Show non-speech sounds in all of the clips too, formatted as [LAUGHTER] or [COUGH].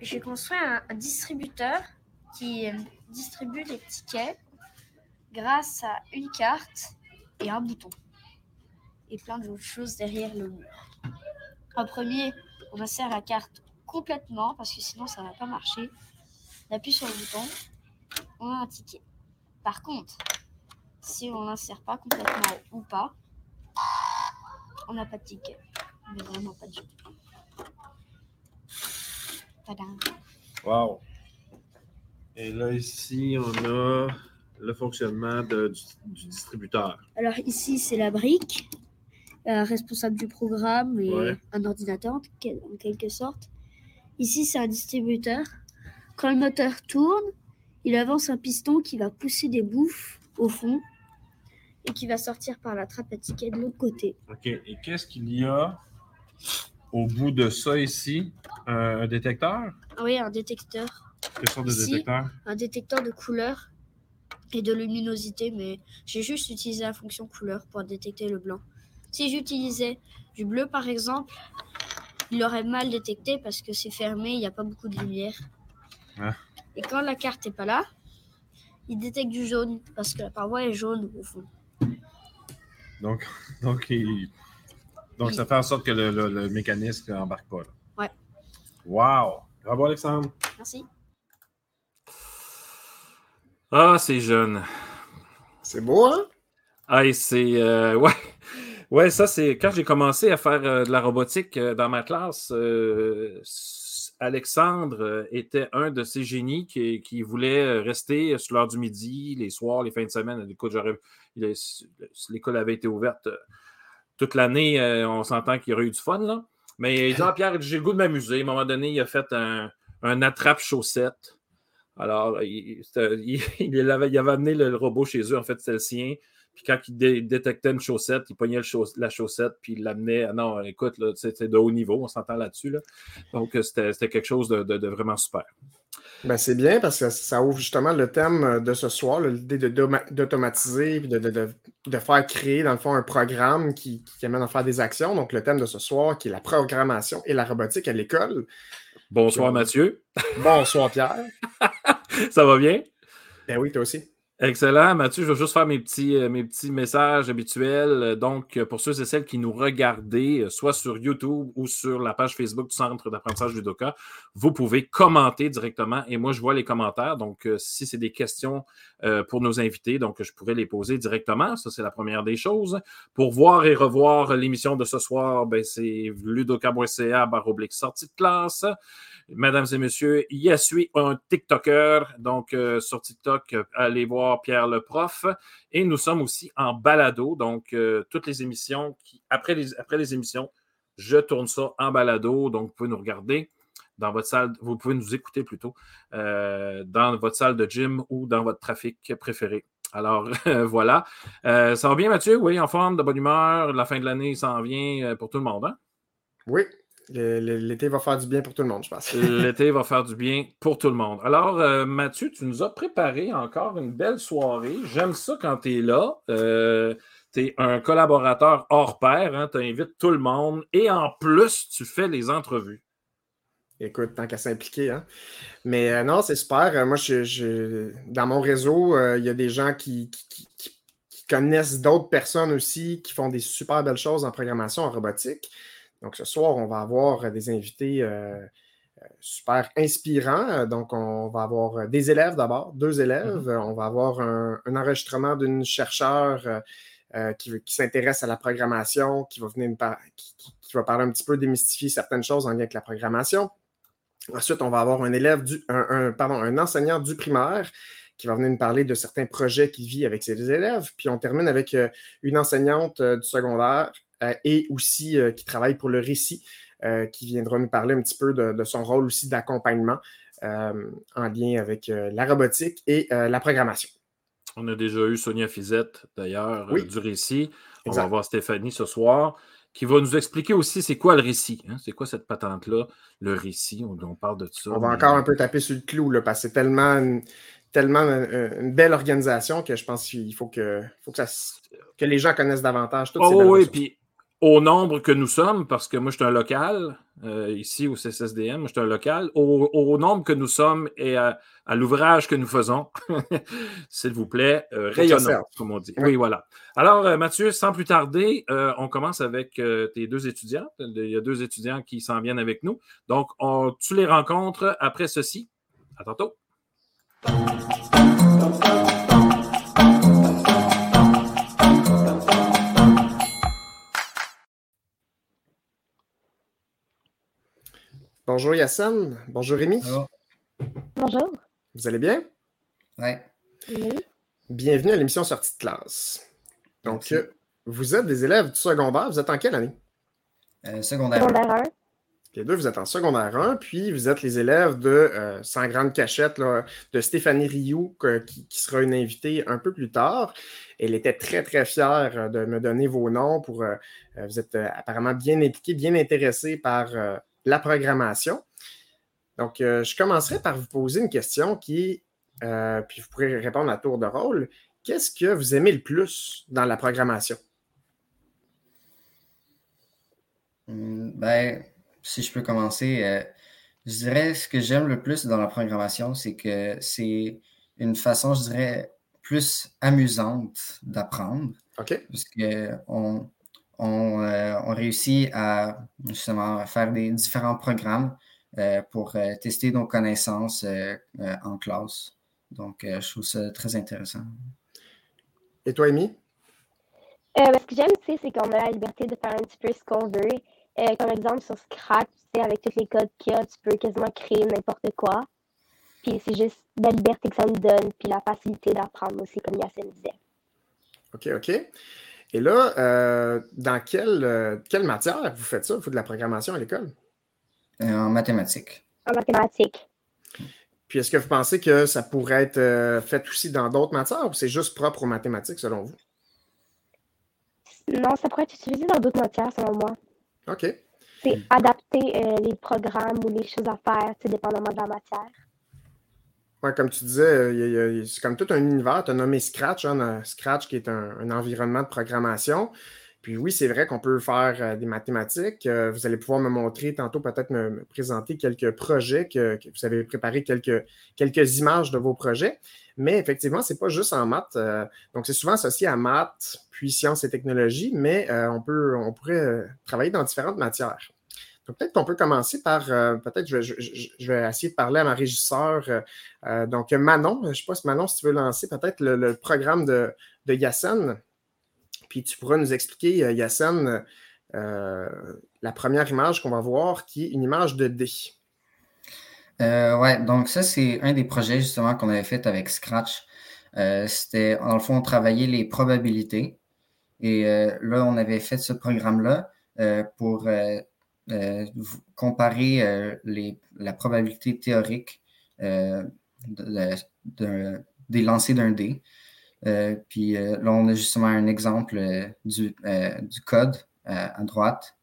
J'ai construit un, un distributeur qui euh, distribue les tickets grâce à une carte et un bouton. Et plein d'autres choses derrière le mur. En premier, on insère la carte complètement parce que sinon ça ne va pas marcher. On appuie sur le bouton, on a un ticket. Par contre, si on l'insère pas complètement ou pas, on n'a pas de ticket. Mais vraiment pas du tout. Wow. Et là, ici, on a le fonctionnement de- du, du distributeur. Alors ici, c'est la brique, euh, responsable du programme et Ouais. un ordinateur en, quel- en quelque sorte. Ici, c'est un distributeur. Quand le moteur tourne, il avance un piston qui va pousser des bouffes au fond et qui va sortir par la trappe à ticket de l'autre côté. OK. Et qu'est-ce qu'il y a? Au bout de ça ici? Un, un détecteur? Oui, un détecteur. Quelle sorte de Ici. détecteur? Un détecteur de couleur et de luminosité, mais j'ai juste utilisé la fonction couleur pour détecter le blanc. Si j'utilisais du bleu, par exemple, il aurait mal détecté parce que c'est fermé, il n'y a pas beaucoup de lumière. Ah. Et quand la carte n'est pas là, il détecte du jaune parce que la paroi est jaune au fond. Donc, [LAUGHS] donc, il- donc ça fait en sorte que le, le- le mécanisme n'embarque pas. Là. Ouais. Wow! Bravo, Alexandre. Merci. Ah, c'est jeune. C'est beau, hein? Ah, et c'est. euh, [LAUGHS] ouais. Ouais, ça, c'est quand j'ai commencé à faire euh, de la robotique euh, dans ma classe. euh, Alexandre était un de ces génies qui, qui voulait rester sur l'heure du midi, les soirs, les fins de semaine. Écoute, l'école avait été ouverte euh, toute l'année, euh, on s'entend qu'il y aurait eu du fun, là. Mais il dit, Ah, Pierre, j'ai le goût de m'amuser. À un moment donné, il a fait un, attrape-chaussette. Alors, il, avait, il avait amené le, le robot chez eux, en fait, c'était le sien. Puis quand il dé- détectait une chaussette, il pognait chauss- la chaussette, puis il l'amenait. Ah non, écoute, c'était de haut niveau, on s'entend là-dessus. Là. Donc, euh, c'était quelque chose de, de- de vraiment super. Ben, c'est bien parce que ça ouvre justement le thème de ce soir, l'idée d'automatiser de, de- de- de faire créer, dans le fond, un programme qui, qui amène à faire des actions. Donc, le thème de ce soir, qui est la programmation et la robotique à l'école. Bonsoir. Mathieu. Bonsoir, Pierre. [LAUGHS] Ça va bien? Ben oui, toi aussi. Excellent, Mathieu. Je vais juste faire mes petits, euh, mes petits messages habituels. Euh, Donc, euh, pour ceux et celles qui nous regardaient, soit sur YouTube ou sur la page Facebook du Centre d'apprentissage du vous pouvez commenter directement et moi, je vois les commentaires. Donc, si c'est des questions pour nos invités, donc je pourrais les poser directement. Ça, c'est la première des choses. Pour voir et revoir l'émission de ce soir, ben, c'est ludoka.ca barre sortie de classe. Mesdames et messieurs, il suit un TikToker? Donc, euh, sur TikTok, allez voir Pierre le prof. Et nous sommes aussi en balado. Donc, euh, toutes les émissions, qui, après, les, après les émissions, je tourne ça en balado. Donc, vous pouvez nous regarder dans votre salle, vous pouvez nous écouter plutôt euh, dans votre salle de gym ou dans votre trafic préféré. Alors, [LAUGHS] voilà. Ça va bien, Mathieu? Oui, en forme, de bonne humeur. La fin de l'année s'en vient pour tout le monde. Hein? Oui, l'été va faire du bien pour tout le monde, je pense. [LAUGHS] L'été va faire du bien pour tout le monde. Alors, euh, Mathieu, tu nous as préparé encore une belle soirée. J'aime ça quand tu es là. tu es un collaborateur hors pair. tu invites tout le monde. Et en plus, tu fais les entrevues. Écoute, tant qu'à s'impliquer. Hein? Mais euh, non, c'est super. Euh, moi, je, je- dans mon réseau, euh, il y a des gens qui connaissent d'autres personnes aussi qui font des super belles choses en programmation, en robotique. Donc, ce soir, on va avoir des invités euh, euh, super inspirants. Donc, on va avoir des élèves d'abord, deux élèves. Euh, On va avoir un, un enregistrement d'une chercheure euh, qui, qui s'intéresse à la programmation, qui va venir qui- qui- va parler un petit peu, démystifier certaines choses en lien avec la programmation. Ensuite, on va avoir un élève du, un, un- pardon, un enseignant du primaire qui va venir nous parler de certains projets qu'il vit avec ses élèves. Puis on termine avec une enseignante du secondaire et aussi euh, qui travaille pour le récit, euh, qui viendra nous parler un petit peu de, de son rôle aussi d'accompagnement euh, en lien avec euh, la robotique et euh, la programmation. On a déjà eu Sonia Fizette, d'ailleurs, Oui. euh, du récit. On Exact. va voir Stéphanie ce soir, qui va nous expliquer aussi c'est quoi le récit. hein? C'est quoi cette patente-là, le récit? On, on parle de ça. On va mais- encore un peu taper sur le clou là, parce que c'est tellement, une, tellement une, une belle organisation que je pense qu'il faut que, faut que, ça, que les gens connaissent davantage toutes ces Oh oui, ressources. puis au nombre que nous sommes, parce que moi, je suis un local, euh, ici au CSSDM, moi, je suis un local, au, nombre que nous sommes et à, l'ouvrage que nous faisons, [LAUGHS] s'il vous plaît, euh, rayonnant, comme on dit. Oui, voilà. Alors, euh, Mathieu, sans plus tarder, on commence avec tes deux étudiants. Il y a deux étudiants qui s'en viennent avec nous. Donc, on, tu les rencontres après ceci. À tantôt. Bonjour Yassine. Bonjour Rémi. Bonjour. Vous allez bien? Oui. Bienvenue à l'émission Sortie de classe. Donc, euh, vous êtes des élèves du secondaire. Vous êtes en quelle année? Euh, secondaire. secondaire 1. Les deux, vous êtes en secondaire 1, puis vous êtes les élèves de euh, Sans Grande Cachette, de Stéphanie Rioux, qui, qui, sera une invitée un peu plus tard. Elle était très, très fière de me donner vos noms pour. vous êtes apparemment bien impliqués, bien intéressés par la programmation. Donc, euh, je commencerai par vous poser une question qui, euh, puis vous pourrez répondre à tour de rôle. Qu'est-ce que vous aimez le plus dans la programmation? Hmm, ben, si je peux commencer, euh, je dirais ce que j'aime le plus dans la programmation, c'est que c'est une façon, je dirais, plus amusante d'apprendre. OK. Parce qu'on euh, on, réussit à justement faire des différents programmes euh, pour euh, tester nos connaissances en classe. Donc, je trouve ça très intéressant. Et toi, Amy? ce que j'aime, c'est qu'on a la liberté de faire un petit peu ce qu'on veut. comme exemple, sur Scratch, avec tous les codes qu'il y a, tu peux quasiment créer n'importe quoi. Puis c'est juste la liberté que ça nous donne, puis la facilité d'apprendre aussi, comme Yacine disait. OK, OK. Et là, euh, dans quelle, euh, quelle matière vous faites ça? Vous faites de la programmation à l'école? Euh, en mathématiques. En mathématiques. Puis est-ce que vous pensez que ça pourrait être fait aussi dans d'autres matières ou c'est juste propre aux mathématiques selon vous? Non, ça pourrait être utilisé dans d'autres matières selon moi. OK. C'est adapter les programmes ou les choses à faire, dépendamment de la matière comme tu disais, c'est comme tout un univers. Tu as nommé Scratch, hein, Scratch qui est un, environnement de programmation. Puis oui, c'est vrai qu'on peut faire euh, des mathématiques. Euh, vous allez pouvoir me montrer tantôt, peut-être me, présenter quelques projets que, vous avez préparé quelques, images de vos projets. Mais effectivement, ce n'est pas juste en maths. Euh, donc, c'est souvent associé à maths, puis sciences et technologies, mais on, peut, on pourrait travailler dans différentes matières peut-être qu'on peut commencer par, euh, peut-être je, je, vais essayer de parler à ma régisseur. Euh, euh, donc, Manon, je ne sais pas si Manon, si tu veux lancer peut-être le, programme de, de Yassen. Puis tu pourras nous expliquer, Yassen, la première image qu'on va voir, qui est une image de D. oui, donc ça, c'est un des projets justement qu'on avait fait avec Scratch. C'était, dans le fond, travailler les probabilités. Et là, on avait fait ce programme-là pour comparer euh, les, la probabilité théorique euh, des lancers d'un dé. puis là, on a justement un exemple du, du code à droite.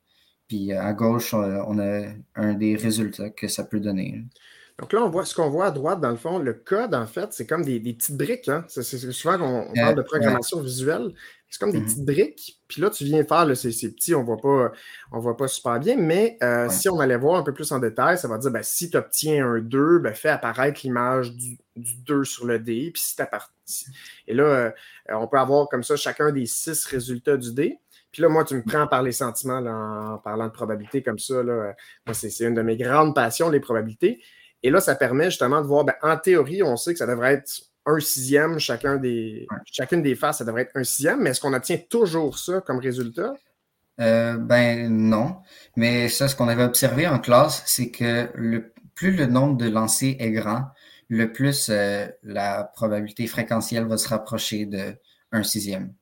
Puis à gauche, on a un des résultats que ça peut donner. Donc là, on voit ce qu'on voit à droite, dans le fond, le code, en fait, c'est comme des, petites briques. Hein? C'est souvent qu'on parle de programmation visuelle. C'est comme des mhm. petites briques. Puis là, tu viens faire, ces, petits, on ne voit pas super bien. Mais euh, si on allait voir un peu plus en détail, ça va dire ben, si tu obtiens un 2, ben, fais apparaître l'image du, 2 sur le dé. Puis si Et là, euh, on peut avoir comme ça chacun des six résultats du dé. Puis là, moi, tu me prends par les sentiments en parlant de probabilité comme ça. Là. Moi, c'est une de mes grandes passions, les probabilités. Et là, ça permet justement de voir, ben, en théorie, on sait que ça devrait être un sixième, chacun des, chacune des faces, ça devrait être un sixième, mais est-ce qu'on obtient toujours ça comme résultat? Euh, ben non. Mais ça, ce qu'on avait observé en classe, c'est que le, plus le nombre de lancers est grand, le plus euh, la probabilité fréquentielle va se rapprocher de un sixième.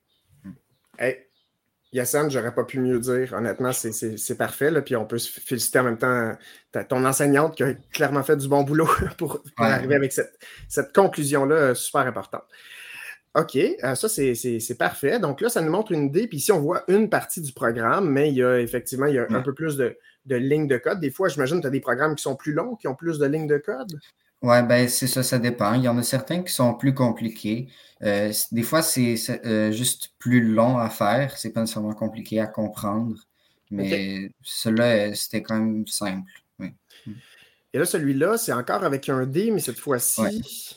Yassine, j'aurais pas pu mieux dire. Honnêtement, c'est parfait. Là. Puis on peut se féliciter en même temps ton enseignante qui a clairement fait du bon boulot [LAUGHS] pour, arriver avec cette, conclusion-là euh, super importante. OK, euh, ça c'est parfait. Donc là, ça nous montre une idée. Puis ici, on voit une partie du programme, mais il y a effectivement il y a un peu plus de, lignes de code. Des fois, j'imagine que tu as des programmes qui sont plus longs, qui ont plus de lignes de code? Ouais, ben c'est ça, ça dépend. Il y en a certains qui sont plus compliqués. Euh, des fois, c'est euh, juste plus long à faire. C'est pas nécessairement compliqué à comprendre. Mais celui-là, c'était quand même simple. Et là, celui-là, c'est encore avec un D, mais cette fois-ci.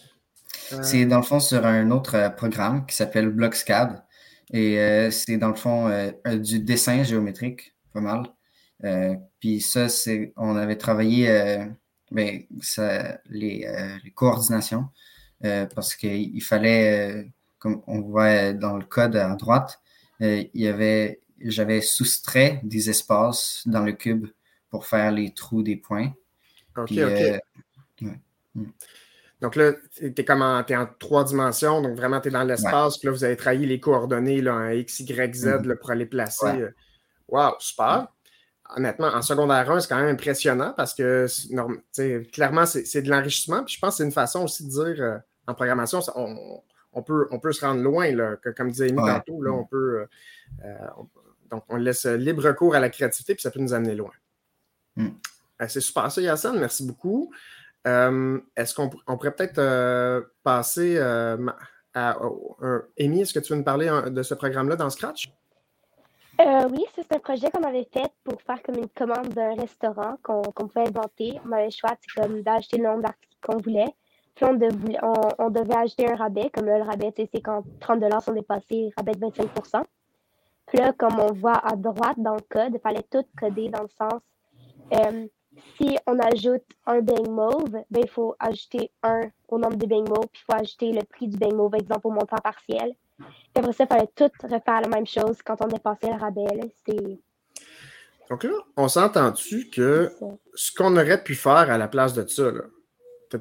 C'est dans le fond sur un autre programme qui s'appelle Blockscad. Et c'est dans le fond du dessin géométrique, pas mal. puis ça, c'est on avait travaillé ben, ça, les, euh, les, coordinations euh, parce qu'il fallait, euh, comme on voit dans le code à droite, il y avait, j'avais soustrait des espaces dans le cube pour faire les trous des points. OK, OK. Mm. Donc là, tu es comme en, es en trois dimensions, donc vraiment tu es dans l'espace. Là, vous avez trahi les coordonnées là, en X, Y, Z mm-hmm. pour aller placer. Wow, super honnêtement, en secondaire 1, c'est quand même impressionnant parce que clairement, c'est de l'enrichissement. Puis je pense que c'est une façon aussi de dire euh, en programmation, on, peut, on peut se rendre loin. Là, comme disait Amy tantôt, là, on peut. Euh, euh, donc, on laisse libre cours à la créativité, puis ça peut nous amener loin. Mm. c'est super ça, Yassine. Merci beaucoup. est-ce qu'on pourrait peut-être passer à. Amy, est-ce que tu veux nous parler de ce programme-là dans Scratch? Euh, oui, c'est un projet qu'on avait fait pour faire comme une commande d'un restaurant qu'on pouvait inventer. On avait le choix comme d'acheter le nombre d'articles qu'on voulait. Puis on, devait acheter un rabais, comme là, le rabais, c'est quand 30 sont dépassés, rabais de 25% Puis là, comme on voit à droite dans le code, il fallait tout coder dans le sens euh, si on ajoute un bang mauve, ben, il faut ajouter un au nombre de bang mauve, puis il faut ajouter le prix du bang mauve, exemple, au montant partiel. Et après ça, il fallait tout refaire la même chose quand on dépassait le rabais. Donc là, on s'entend-tu que ce qu'on aurait pu faire à la place de ça,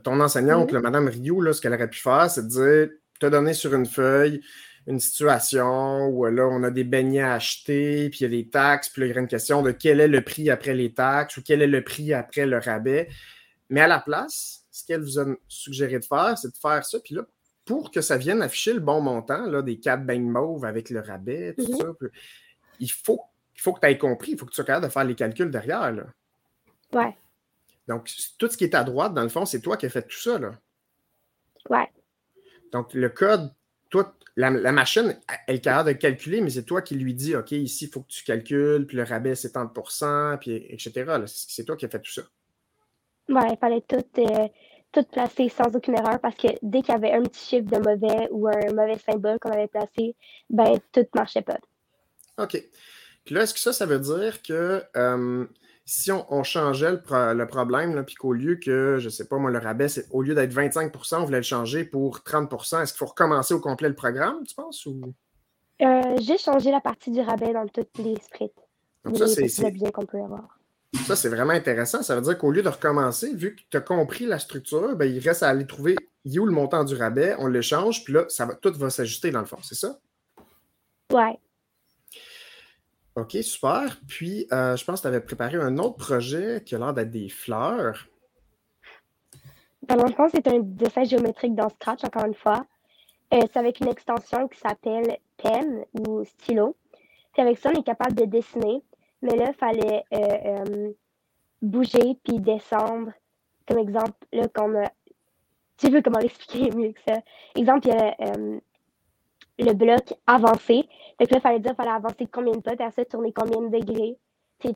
ton enseignante, Mme Madame Rio, ce qu'elle aurait pu faire, c'est de dire, te donner sur une feuille une situation où là, on a des beignets à acheter, puis il y a des taxes, puis là, il y a une question de quel est le prix après les taxes ou quel est le prix après le rabais. Mais à la place, ce qu'elle vous a suggéré de faire, c'est de faire ça, puis là, pour que ça vienne afficher le bon montant là, des 4 beignes mauves avec le rabais, tout mhm. ça, il faut, il faut que tu aies compris, il faut que tu sois capable de faire les calculs derrière. Là. Ouais. Donc, tout ce qui est à droite, dans le fond, c'est toi qui as fait tout ça. Là. Ouais. Donc, le code, toi, la, machine, elle est capable de calculer, mais c'est toi qui lui dis, OK, ici, il faut que tu calcules, puis le rabais, c'est 30% puis etc. C'est toi qui as fait tout ça. Ouais, il fallait tout. Euh, tout placé sans aucune erreur parce que dès qu'il y avait un petit chiffre de mauvais ou un mauvais symbole qu'on avait placé, ben tout ne marchait pas. OK. Puis là, est-ce que ça, ça veut dire que euh, si on, changeait le, problème, puis qu'au lieu que, je ne sais pas, moi, le rabais, au lieu d'être 25% on voulait le changer pour 30% est-ce qu'il faut recommencer au complet le programme, tu penses? Ou... Euh, j'ai changé la partie du rabais dans toutes les scripts. Donc ça, c'est bien qu'on peut avoir. Ça, c'est vraiment intéressant. Ça veut dire qu'au lieu de recommencer, vu que tu as compris la structure, ben, il reste à aller trouver où le montant du rabais, on l'échange, puis là, ça va, tout va s'ajuster dans le fond, c'est ça? Ouais. OK, super. Puis, euh, je pense que tu avais préparé un autre projet qui a l'air d'être des fleurs. Dans le fond, c'est un dessin géométrique dans Scratch, encore une fois. Euh, c'est avec une extension qui s'appelle Pen ou Stylo. Puis avec ça, on est capable de dessiner mais là, il fallait euh, euh, bouger puis descendre. Comme exemple, là, qu'on a. Tu veux comment l'expliquer mieux que ça? Exemple, il y a euh, le bloc avancé. Fait que là, il fallait dire qu'il fallait avancer combien de pas, puis après tourner combien de degrés. Il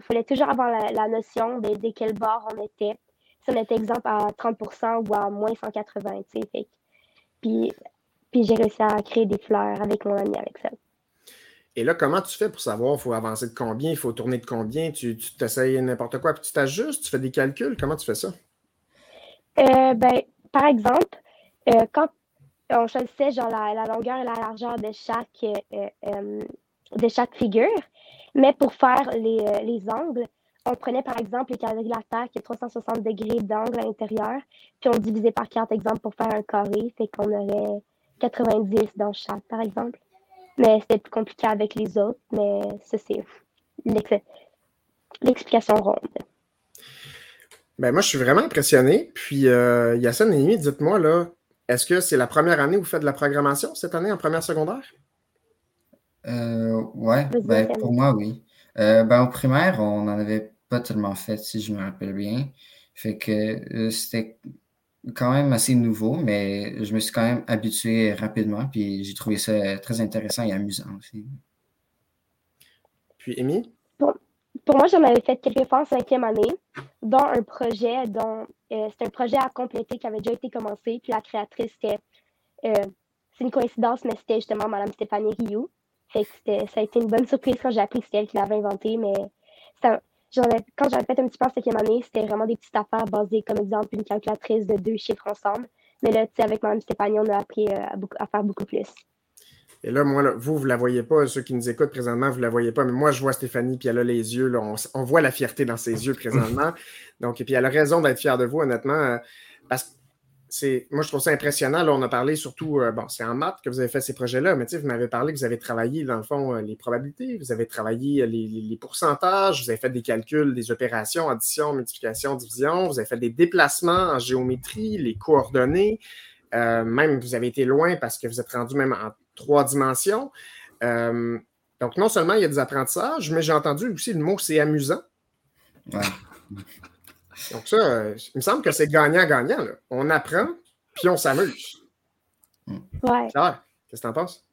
fallait toujours avoir la, notion de, de quel bord on était. Si on était exemple à 30% ou à moins 180, tu sais. Puis, puis j'ai réussi à créer des fleurs avec mon ami avec ça. Et là, comment tu fais pour savoir, il faut avancer de combien, il faut tourner de combien, tu t'essayes n'importe quoi, puis tu t'ajustes, tu fais des calculs, comment tu fais ça? Euh, ben, par exemple, euh, quand on choisissait genre la, longueur et la largeur de chaque, euh, de chaque figure, mais pour faire les, angles, on prenait par exemple les quadrilatères qui a 360 degrés d'angle à l'intérieur, puis on divisait par quatre, exemple, pour faire un carré, fait qu'on aurait 90 dans chaque, par exemple. Mais c'était plus compliqué avec les autres, mais ça, c'est l'explication ronde. Ben moi, je suis vraiment impressionné. Puis, euh, Yassine et dites-moi, là, est-ce que c'est la première année où vous faites de la programmation cette année en première secondaire? Euh, ouais, ben, pour moi, oui. Euh, ben, au primaire, on n'en avait pas tellement fait, si je me rappelle bien. Fait que euh, c'était quand même assez nouveau, mais je me suis quand même habitué rapidement, puis j'ai trouvé ça très intéressant et amusant aussi. Puis, Amy? Pour moi, j'en avais fait quelques fois en cinquième année, dont un projet dont euh, c'est un projet à compléter qui avait déjà été commencé. Puis la créatrice, c'était euh, c'est une coïncidence, mais c'était justement Mme Stéphanie Rioux. Fait que ça a été une bonne surprise quand j'ai appris que c'était elle qui l'avait inventé, mais quand j'avais fait un petit peu en cinquième année, c'était vraiment des petites affaires basées, comme exemple, une calculatrice de deux chiffres ensemble. Mais là, tu sais, avec Mme Stéphanie, on a appris euh, à faire beaucoup plus. Et là, moi, vous, vous ne la voyez pas. Ceux qui nous écoutent présentement, vous ne la voyez pas. Mais moi, je vois Stéphanie, puis elle a les yeux. on, voit la fierté dans ses yeux présentement. [LAUGHS] Donc, et puis elle a raison d'être fière de vous, honnêtement. Euh, parce que c'est, moi, je trouve ça impressionnant. Là, on a parlé surtout, euh, bon, c'est en maths que vous avez fait ces projets-là, mais vous m'avez parlé que vous avez travaillé, dans le fond, euh, les probabilités, vous avez travaillé les, pourcentages, vous avez fait des calculs, des opérations, addition, multiplication, division, vous avez fait des déplacements en géométrie, les coordonnées. même, vous avez été loin parce que vous êtes rendu même en trois dimensions. Euh, donc, non seulement il y a des apprentissages, mais j'ai entendu aussi le mot c'est amusant. Donc, ça, euh, il me semble que c'est gagnant-gagnant. On apprend, puis on s'amuse. Ouais. Qu'est-ce que tu en penses?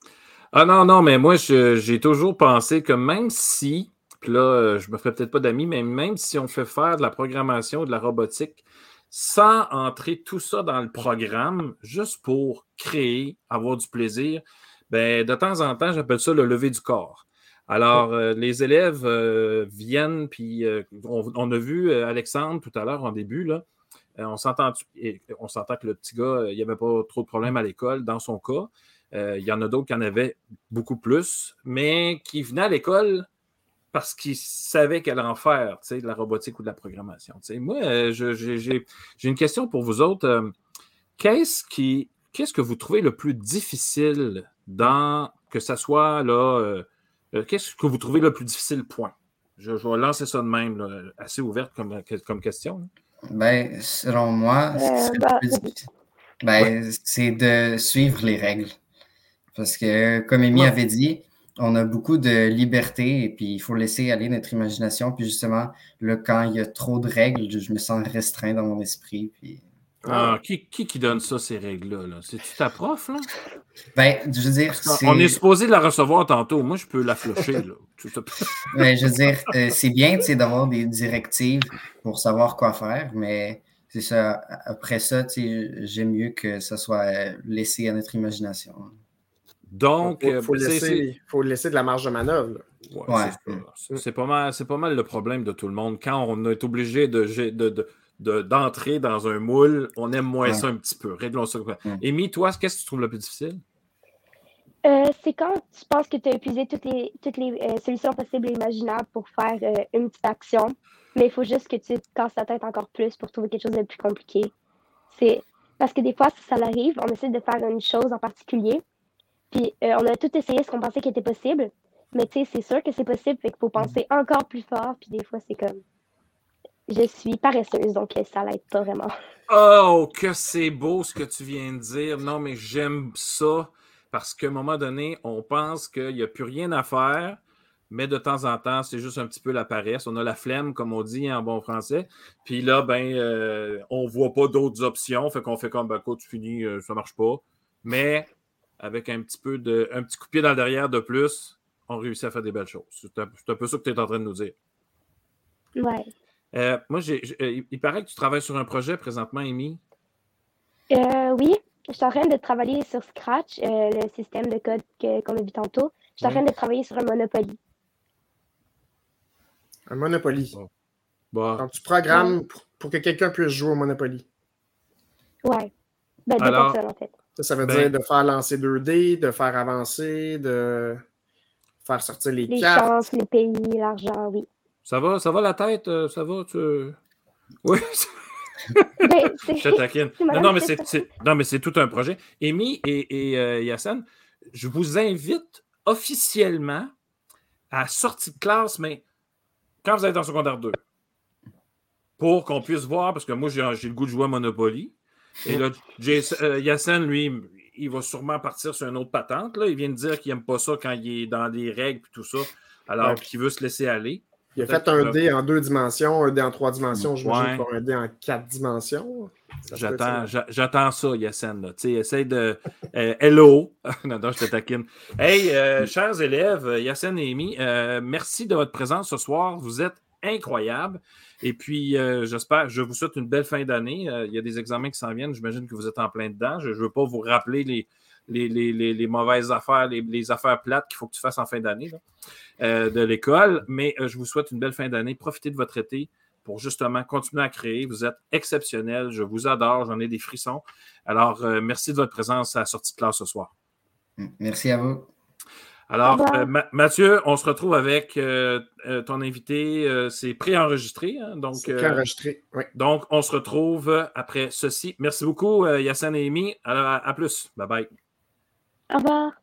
Ah non, non, mais moi, j'ai toujours pensé que même si, puis là, euh, je me ferai peut-être pas d'amis, mais même si on fait faire de la programmation, de la robotique, sans entrer tout ça dans le programme, juste pour créer, avoir du plaisir, ben, de temps en temps, j'appelle ça le lever du corps. Alors, euh, les élèves euh, viennent, puis euh, on, a vu Alexandre tout à l'heure en début, là, on s'entend que le petit gars, il n'y avait pas trop de problèmes à l'école dans son cas. il y en a d'autres qui en avaient beaucoup plus, mais qui venaient à l'école parce qu'ils savaient qu'elle en faire, de la robotique ou de la programmation. Moi, j'ai une question pour vous autres. Qu'est-ce que vous trouvez le plus difficile dans que ça soit là. Euh, qu'est-ce que vous trouvez le plus difficile, point? Je, vais lancer ça de même, assez ouverte comme, comme question. Ben, selon moi, euh, bah, ben, c'est de suivre les règles. Parce que, comme Amy avait dit, on a beaucoup de liberté et puis il faut laisser aller notre imagination. Puis justement, là, quand il y a trop de règles, je me sens restreint dans mon esprit. Puis ah, qui, qui, donne ça, ces règles-là? C'est-tu ta prof, là? Ben, je veux dire. On est supposé la recevoir tantôt. Moi, je peux la flusher, là. [LAUGHS] ben, je veux dire, euh, c'est bien d'avoir des directives pour savoir quoi faire, mais c'est ça. Après ça, j'aime mieux que ça soit laissé à notre imagination. Donc, il faut, laisser, faut, laisser, de la marge de manœuvre. Ouais, C'est pas, mal, pas mal le problème de tout le monde. Quand on est obligé de, de d'entrer dans un moule, on aime moins ça un petit peu. Réglons ça. Amy, toi, qu'est-ce que tu trouves le plus difficile? Euh, c'est quand tu penses que tu as épuisé toutes les, toutes les euh, solutions possibles et imaginables pour faire euh, une petite action, mais il faut juste que tu te casses la tête encore plus pour trouver quelque chose de plus compliqué. C'est parce que des fois, si ça arrive, on essaie de faire une chose en particulier, puis on a tout essayé ce qu'on pensait qui était possible, mais tu sais, c'est sûr que c'est possible, fait qu'il faut penser encore plus fort, puis des fois, c'est comme je suis paresseuse, donc ça l'aide pas vraiment. Oh, que c'est beau ce que tu viens de dire. Non, mais j'aime ça parce qu'à un moment donné, on pense qu'il n'y a plus rien à faire, mais de temps en temps, c'est juste un petit peu la paresse. On a la flemme, comme on dit en bon français. Puis là, ben, euh, on ne voit pas d'autres options. Fait qu'on fait comme, ben, quoi, tu finis, euh, ça ne marche pas. Mais avec un petit peu de, un petit coup de pied dans le derrière de plus, on réussit à faire des belles choses. C'est un, un, peu ça que tu es en train de nous dire. Ouais. Euh, moi, euh, il paraît que tu travailles sur un projet présentement, Amy. Euh, oui, je suis en train de travailler sur Scratch, le système de code qu'on a vu tantôt. Je suis en train de travailler sur un Monopoly. Un Monopoly. Bon. tu programmes pour, que quelqu'un puisse jouer au Monopoly. Ouais. Ben, deux personnes, en fait. Ça, veut ben dire de faire lancer 2D, de faire avancer, de faire sortir les, les cartes. Les chances, les pays, l'argent, oui. Ça va, ça va la tête? Euh, ça va? Tu... [LAUGHS] Oui. Ben, je taquine. Non, non, mais c'est tout un projet. Amy et, et euh, Yassine, je vous invite officiellement à sortir de classe, mais quand vous êtes en secondaire 2, pour qu'on puisse voir, parce que moi, j'ai le goût de jouer à Monopoly. Et là, euh, lui, il va sûrement partir sur une autre patente. Là. Il vient de dire qu'il n'aime pas ça quand il est dans les règles et tout ça. Alors qu'il veut se laisser aller. Il a fait un dé en deux dimensions, un dé en trois dimensions, je Ouais. pour un dé en quatre dimensions. J'attends, ça. j'a- j'attends ça, Yassine. essaye de. euh, hello. [LAUGHS] non, non, je te taquine. Hey, euh, chers élèves, Yassine et Amy, euh, merci de votre présence ce soir. Vous êtes incroyables. Et puis, j'espère, je vous souhaite une belle fin d'année. Il y a des examens qui s'en viennent. J'imagine que vous êtes en plein dedans. Je ne veux pas vous rappeler les, les, les- les- les mauvaises affaires, les, les affaires plates qu'il faut que tu fasses en fin d'année là, euh, de l'école. Mais euh, je vous souhaite une belle fin d'année. Profitez de votre été pour justement continuer à créer. Vous êtes exceptionnels. Je vous adore. J'en ai des frissons. Alors, euh, merci de votre présence à la sortie de classe ce soir. Merci à vous. Alors, euh, Ma- Mathieu, on se retrouve avec euh, euh, ton invité. euh, c'est préenregistré. hein, donc, C'est euh. Oui. donc, on se retrouve après ceci. Merci beaucoup, euh, Yassine et Amy. Alors, à, à plus. Bye bye. Revoir.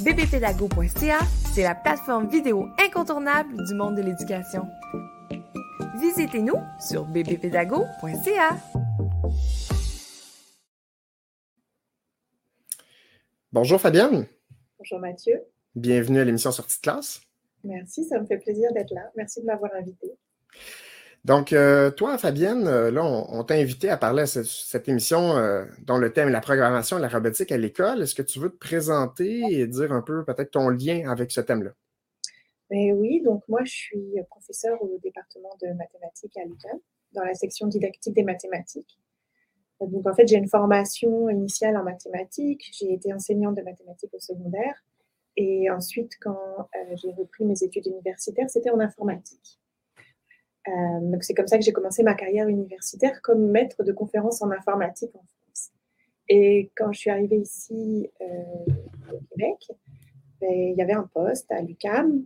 bbpédago.ca, c'est la plateforme vidéo incontournable du monde de l'éducation. Visitez-nous sur bbpédago.ca. Bonjour Fabienne. Bonjour Mathieu. Bienvenue à l'émission Sortie de classe. Merci, ça me fait plaisir d'être là. Merci de m'avoir invité. Donc, euh, toi, Fabienne, euh, là, on, t'a invité à parler à cette, émission euh, dont le thème est la programmation et la robotique à l'école. Est-ce que tu veux te présenter et dire un peu peut-être ton lien avec ce thème-là? Mais oui, donc moi je suis professeure au département de mathématiques à l'UQAM, dans la section didactique des mathématiques. Donc en fait, j'ai une formation initiale en mathématiques, j'ai été enseignante de mathématiques au secondaire, et ensuite, quand j'ai repris mes études universitaires, c'était en informatique. Euh, donc c'est comme ça que j'ai commencé ma carrière universitaire comme maître de conférences en informatique en France. Et quand je suis arrivée ici euh, au Québec, ben, il y avait un poste à l'UCAM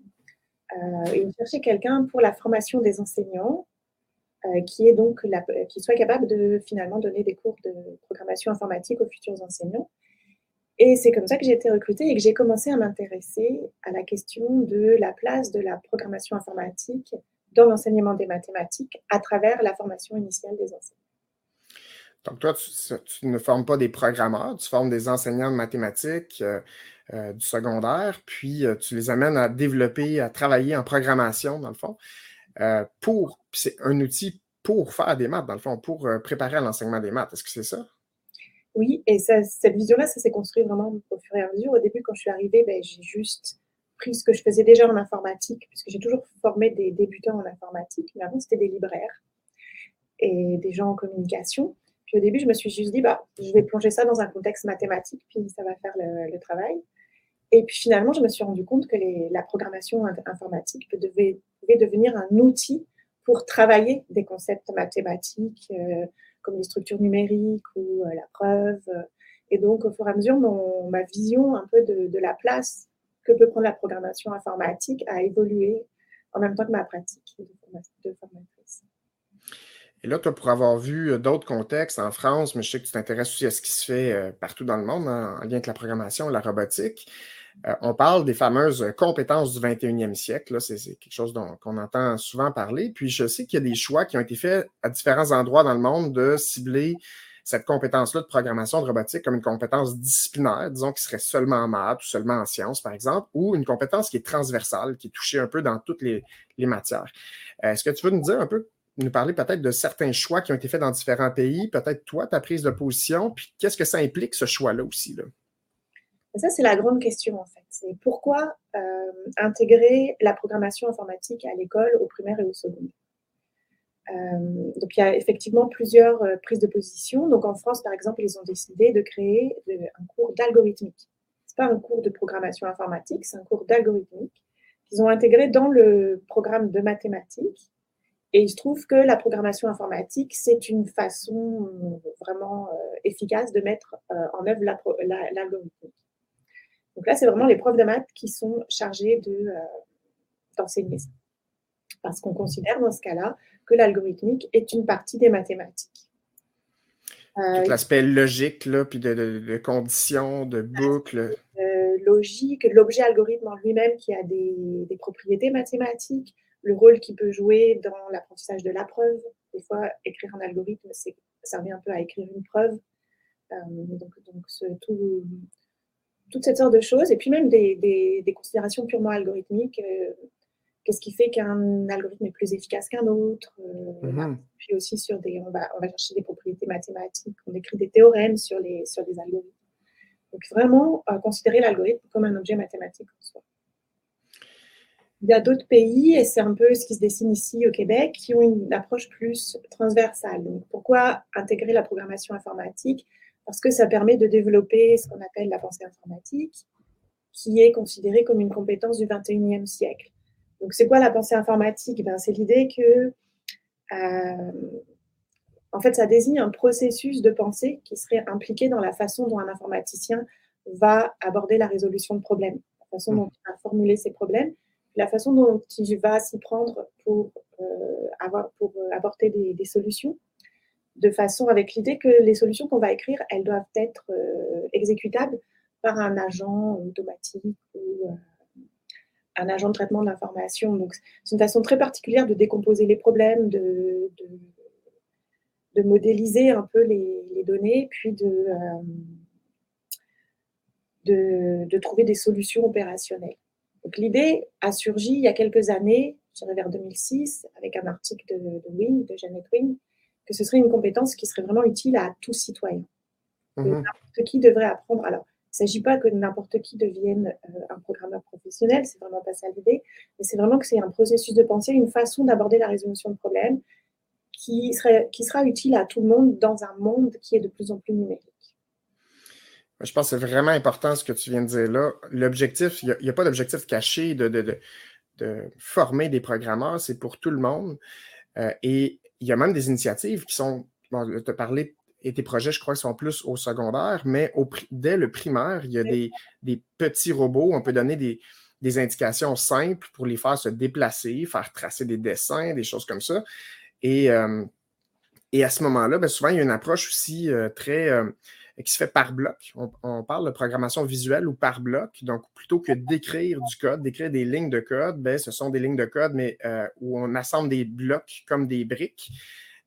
euh, et ils cherchaient quelqu'un pour la formation des enseignants euh, qui est donc qui soit capable de finalement donner des cours de programmation informatique aux futurs enseignants. Et c'est comme ça que j'ai été recrutée et que j'ai commencé à m'intéresser à la question de la place de la programmation informatique dans l'enseignement des mathématiques à travers la formation initiale des enseignants. Donc, toi, tu, tu ne formes pas des programmeurs, tu formes des enseignants de mathématiques euh, euh, du secondaire, puis euh, tu les amènes à développer, à travailler en programmation, dans le fond, pour, c'est un outil pour faire des maths, dans le fond, pour préparer à l'enseignement des maths. Est-ce que c'est ça? Oui, et ça- cette vision-là, ça s'est construit vraiment au fur et à mesure. Au début, quand je suis arrivée, ben, j'ai juste ce que je faisais déjà en informatique, puisque j'ai toujours formé des débutants en informatique, mais avant, c'était des libraires et des gens en communication. Puis au début, je me suis juste dit, bah, je vais plonger ça dans un contexte mathématique, puis ça va faire le, travail. Et puis finalement, je me suis rendu compte que la programmation in- informatique devait, devenir un outil pour travailler des concepts mathématiques, euh, comme les structures numériques ou euh, la preuve. Et donc, au fur et à mesure, mon, ma vision un peu de la place que peut prendre la programmation informatique a évolué en même temps que ma pratique de, forma- de formatrice. Et là, toi, pour avoir vu euh, d'autres contextes en France, mais je sais que tu t'intéresses aussi à ce qui se fait euh, partout dans le monde en lien avec la programmation, la robotique, euh, on parle des fameuses compétences du 21e siècle. C'est quelque chose qu'on entend souvent parler. Puis je sais qu'il y a des choix qui ont été faits à différents endroits dans le monde de cibler cette compétence-là de programmation de robotique comme une compétence disciplinaire, disons qui serait seulement en maths ou seulement en sciences, par exemple, ou une compétence qui est transversale, qui est touchée un peu dans toutes les, matières. Euh, Est-ce que tu veux nous dire un peu, nous parler peut-être de certains choix qui ont été faits dans différents pays, peut-être toi, ta prise de position, puis qu'est-ce que ça implique, ce choix-là aussi? Là? Ça, c'est la grande question, en fait. C'est pourquoi euh, intégrer la programmation informatique à l'école, au primaire et au secondaire? Euh, donc, il y a effectivement plusieurs euh, prises de position. Donc, en France, par exemple, ils ont décidé de créer un cours d'algorithmique. Ce n'est pas un cours de programmation informatique, c'est un cours d'algorithmique qu'ils ont intégré dans le programme de mathématiques. Et il se trouve que la programmation informatique, c'est une façon euh, vraiment efficace de mettre en œuvre la pro- la- l'algorithmique. Donc là, c'est vraiment les profs de maths qui sont chargés de, d'enseigner ça. parce qu'on considère dans ce cas-là que l'algorithmique est une partie des mathématiques. Euh, Tout l'aspect logique, là, puis de, de, conditions, de boucles. Euh, logique, l'objet algorithme en lui-même qui a des, des, propriétés mathématiques, le rôle qu'il peut jouer dans l'apprentissage de la preuve. Des fois, écrire un algorithme, ça revient un peu à écrire une preuve. Euh, donc, donc ce, tout, toutes cette sorte de choses, et puis même des, des, des considérations purement algorithmiques. Euh, qu'est-ce qui fait qu'un algorithme est plus efficace qu'un autre euh, mm-hmm. Puis aussi sur des, on va, on va chercher des propriétés mathématiques, on écrit des théorèmes sur les, sur des algorithmes. Donc vraiment considérer l'algorithme comme un objet mathématique en soi. Il y a d'autres pays, et c'est un peu ce qui se dessine ici au Québec, qui ont une approche plus transversale. Donc, pourquoi intégrer la programmation informatique? Parce que ça permet de développer ce qu'on appelle la pensée informatique, qui est considérée comme une compétence du 21e siècle. Donc, c'est quoi la pensée informatique? Ben, C'est l'idée que, euh, en fait, ça désigne un processus de pensée qui serait impliqué dans la façon dont un informaticien va aborder la résolution de problèmes, la façon dont il va formuler ses problèmes la façon dont il va s'y prendre pour, euh, avoir, pour euh, apporter des, solutions, de façon avec l'idée que les solutions qu'on va écrire, elles doivent être euh, exécutables par un agent automatique ou un agent de traitement de l'information. Donc, c'est une façon très particulière de décomposer les problèmes, de, de, modéliser un peu les, les données, puis de, de, trouver des solutions opérationnelles. Donc l'idée a surgi il y a quelques années, je dirais vers 2006, avec un article de, de Wing, de Janet Wing, que ce serait une compétence qui serait vraiment utile à tout citoyen. N'importe qui devrait apprendre. Alors, il ne s'agit pas que n'importe qui devienne euh, un programmeur professionnel, c'est vraiment pas ça l'idée, mais c'est vraiment que c'est un processus de pensée, une façon d'aborder la résolution de problèmes qui, serait, qui sera utile à tout le monde dans un monde qui est de plus en plus numérique. Je pense que c'est vraiment important ce que tu viens de dire là. L'objectif, il n'y a, pas d'objectif caché de, former des programmeurs, c'est pour tout le monde. Euh, et il y a même des initiatives qui sont, bon, tu as parlé, et tes projets, je crois, sont plus au secondaire, mais dès le primaire, il y a des, petits robots, on peut donner des, indications simples pour les faire se déplacer, faire tracer des dessins, des choses comme ça. Et, euh, à ce moment-là, ben, souvent, il y a une approche aussi euh, très qui se fait par bloc. On, parle de programmation visuelle ou par bloc. Donc, plutôt que d'écrire du code, d'écrire des lignes de code, ben, ce sont des lignes de code, mais euh, où on assemble des blocs comme des briques.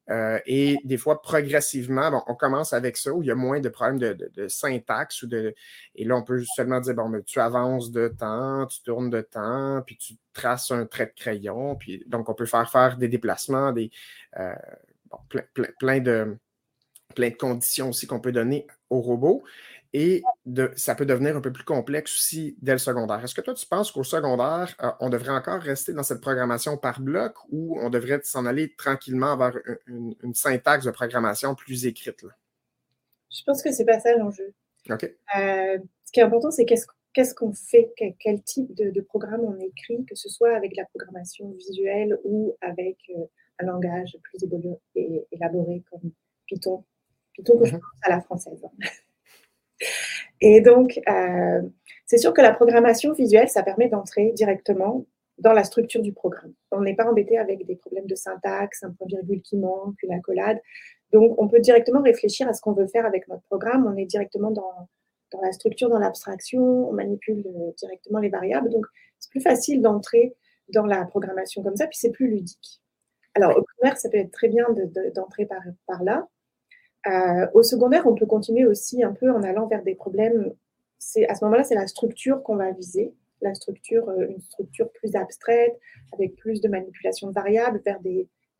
Euh, et des fois, progressivement, on commence avec ça, où il y a moins de problèmes de, syntaxe. Ou de, et là, on peut seulement dire, bon, mais tu avances de temps, tu tournes de temps, puis tu traces un trait de crayon. Puis, donc, on peut faire faire des déplacements, des, euh, plein, de, plein de conditions aussi qu'on peut donner au robot. Et de, ça peut devenir un peu plus complexe aussi dès le secondaire. Est-ce que toi, tu penses qu'au secondaire, euh, on devrait encore rester dans cette programmation par bloc ou on devrait s'en aller tranquillement vers une, syntaxe de programmation plus écrite? Là? Je pense que c'est pas ça l'enjeu. OK. Euh, ce qui est important, c'est qu'est-ce qu'on fait, quel, type de, programme on écrit, que ce soit avec la programmation visuelle ou avec euh, un langage plus élaboré comme Python plutôt que je mhm. pense à la française. [LAUGHS] Et donc, euh, c'est sûr que la programmation visuelle, ça permet d'entrer directement dans la structure du programme. On n'est pas embêté avec des problèmes de syntaxe, un point virgule qui manque, une accolade. Donc, on peut directement réfléchir à ce qu'on veut faire avec notre programme. On est directement dans, la structure, dans l'abstraction, on manipule euh, directement les variables. Donc, c'est plus facile d'entrer dans la programmation comme ça, puis c'est plus ludique. Alors, au primaire, ça peut être très bien d'entrer par là. Euh, au secondaire, on peut continuer aussi un peu en allant vers des problèmes. À ce moment-là, c'est la structure qu'on va viser, la structure, euh, une structure plus abstraite, avec plus de manipulation de variables, vers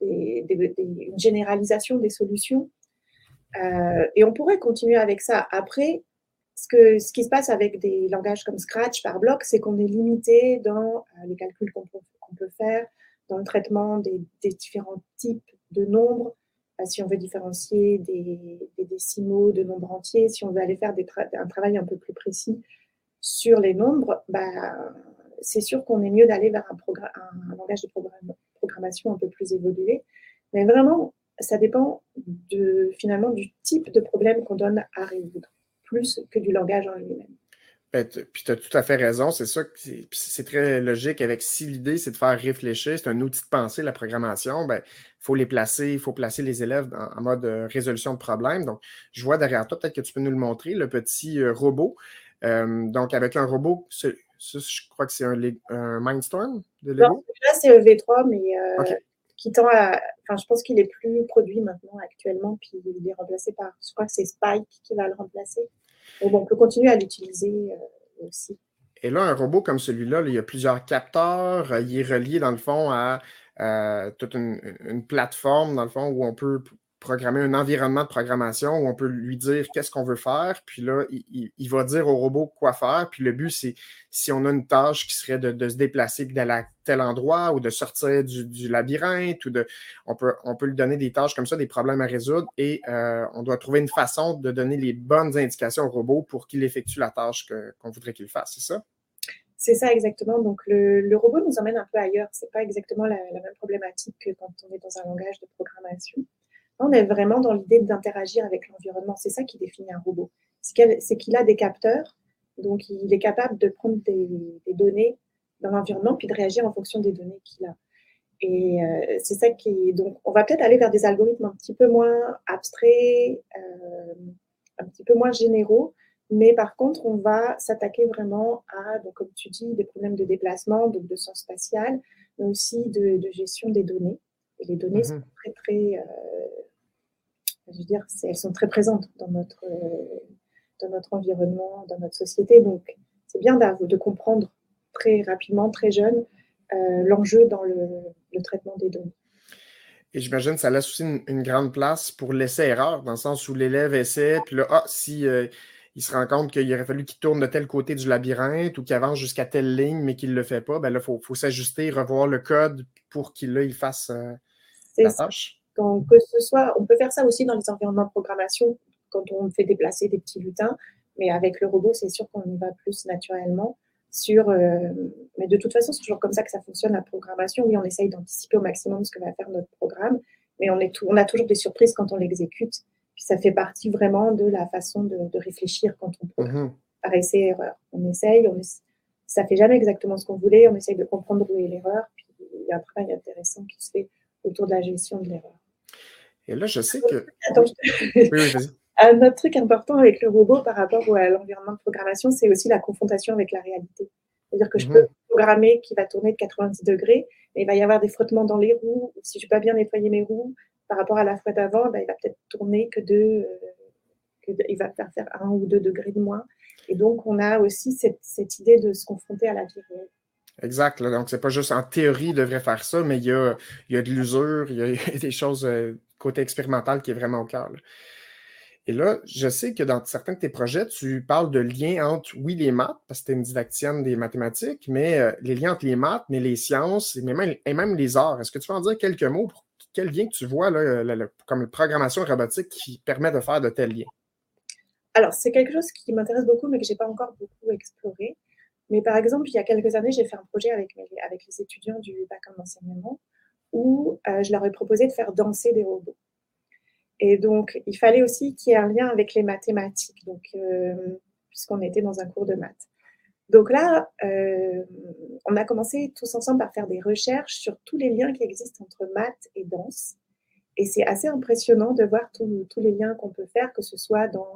une généralisation des solutions. Euh, et on pourrait continuer avec ça. Après, ce, qui se passe avec des langages comme Scratch par bloc, c'est qu'on est limité dans les calculs qu'on peut, faire, dans le traitement des, différents types de nombres, si on veut différencier des, décimaux de nombres entiers, si on veut aller faire un travail un peu plus précis sur les nombres, bah, c'est sûr qu'on est mieux d'aller vers un, langage de programmation un peu plus évolué. Mais vraiment, ça dépend finalement du type de problème qu'on donne à résoudre, plus que du langage en lui-même. Ben, puis tu as tout à fait raison. C'est ça c'est très logique avec si l'idée, c'est de faire réfléchir, c'est un outil de pensée, la programmation, ben, il faut les placer, il faut placer les élèves en, en mode euh, résolution de problèmes. Donc, je vois derrière toi, peut-être que tu peux nous le montrer, le petit euh, robot. Euh, donc, avec un robot, ce- je crois que c'est un, Mindstorm de Non, Lego. Là, c'est le V3, mais euh, qui tend à. Enfin, je pense qu'il est plus produit maintenant, actuellement, puis il est remplacé par. Je crois que c'est Spike qui va le remplacer. On peut continuer à l'utiliser euh, aussi. Et là, un robot comme celui-là, là, il y a plusieurs capteurs. euh, Il est relié, dans le fond, à euh, toute une, une plateforme, dans le fond, où on peut programmer un environnement de programmation, où on peut lui dire qu'est-ce qu'on veut faire. Puis là, il, il- va dire au robot quoi faire. Puis le but, c'est si on a une tâche qui serait de, se déplacer d'aller à tel endroit ou de sortir du, labyrinthe, ou de, on, peut, lui donner des tâches comme ça, des problèmes à résoudre. Et euh, on doit trouver une façon de donner les bonnes indications au robot pour qu'il effectue la tâche qu'on voudrait qu'il fasse. C'est ça? C'est ça exactement. Donc le, robot nous emmène un peu ailleurs. C'est pas exactement la même problématique que quand on est dans un langage de programmation. On est vraiment dans l'idée d'interagir avec l'environnement. C'est ça qui définit un robot. C'est qu'il a des capteurs, donc il est capable de prendre des, des données dans l'environnement puis de réagir en fonction des données qu'il a. Et euh, c'est ça qui est. Donc, on va peut-être aller vers des algorithmes un petit peu moins abstraits, euh, un petit peu moins généraux, mais par contre, on va s'attaquer vraiment à, donc, comme tu dis, des problèmes de déplacement, donc de sens spatial, mais aussi de, de gestion des données. Et les données sont Mhm. très, très, euh, je veux dire, elles sont très présentes dans notre, euh, dans notre environnement, dans notre société. Donc, c'est bien de comprendre très rapidement, très jeune, euh, l'enjeu dans le, le traitement des données. Et j'imagine que ça laisse aussi une, une grande place pour l'essai-erreur, dans le sens où l'élève essaie, puis là, ah, si euh, il se rend compte qu'il aurait fallu qu'il tourne de tel côté du labyrinthe ou qu'il avance jusqu'à telle ligne, mais qu'il ne le fait pas, ben là, il faut, faut s'ajuster, revoir le code pour qu'il il fasse euh, la ça. Donc, que ce soit, on peut faire ça aussi dans les environnements de programmation, quand on fait déplacer des petits lutins, mais avec le robot, c'est sûr qu'on y va plus naturellement. Sur, euh, mais de toute façon, c'est toujours comme ça que ça fonctionne la programmation. Oui, on essaye d'anticiper au maximum ce que va faire notre programme, mais on, est tout- on a toujours des surprises quand on l'exécute. Puis ça fait partie vraiment de la façon de, de réfléchir quand on programme Mhm. par essai-erreur. On essaye, on ça fait jamais exactement ce qu'on voulait, on essaye de comprendre où est l'erreur, puis il y a un travail intéressant qui se fait autour de la gestion de l'erreur. Et là, je sais que. Attends, Oui, oui, vas-y. [LAUGHS] Un autre truc important avec le robot par rapport à l'environnement de programmation, c'est aussi la confrontation avec la réalité. C'est-à-dire que je Mhm. peux programmer qui va tourner de 90 degrés, mais il va y avoir des frottements dans les roues. ou Si je n'ai pas bien nettoyé mes roues par rapport à la fois d'avant, ben, il va peut-être tourner que deux, euh, que de- il va faire faire un ou deux degrés de moins. Et donc, on a aussi cette, cette idée de se confronter à la vie réelle. Exact. là. donc, c'est pas juste en théorie, il devrait faire ça, mais il y a, il y a de l'usure, il y a, [LAUGHS] il y a des choses euh, côté expérimental qui est vraiment au cœur. Et là, je sais que dans certains de tes projets, tu parles de liens entre, oui, les maths, parce que tu es une didacticienne des mathématiques, mais euh, les liens entre les maths, mais les sciences et même, et même les arts. Est-ce que tu peux en dire quelques mots pour quel lien que tu vois là, le- le- comme la programmation robotique qui permet de faire de tels liens? Alors, c'est quelque chose qui m'intéresse beaucoup, mais que je n'ai pas encore beaucoup exploré. Mais par exemple, il y a quelques années, j'ai fait un projet avec, avec les étudiants du bac en enseignement où euh, je leur ai proposé de faire danser des robots. Et donc, il fallait aussi qu'il y ait un lien avec les mathématiques, donc, euh, puisqu'on était dans un cours de maths. Donc là, euh, on a commencé tous ensemble par faire des recherches sur tous les liens qui existent entre maths et danse. Et c'est assez impressionnant de voir tous les liens qu'on peut faire, que ce soit dans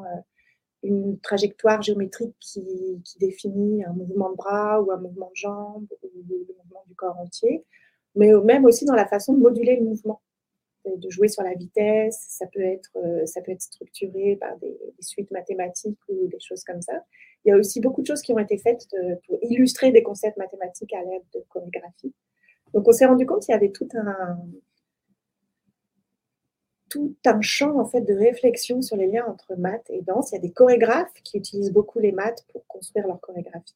une trajectoire géométrique qui, qui définit un mouvement de bras ou un mouvement de jambe ou le mouvement du corps entier, mais même aussi dans la façon de moduler le mouvement, de de jouer sur la vitesse. Ça peut être, euh, ça peut être structuré par des, suites mathématiques ou des choses comme ça. Il y a aussi beaucoup de choses qui ont été faites de- pour illustrer des concepts mathématiques à l'aide de chorégraphie. Donc on s'est rendu compte qu'il y avait tout un, tout un champ en fait de réflexion sur les liens entre maths et danse. Il y a des chorégraphes qui utilisent beaucoup les maths pour construire leur chorégraphie.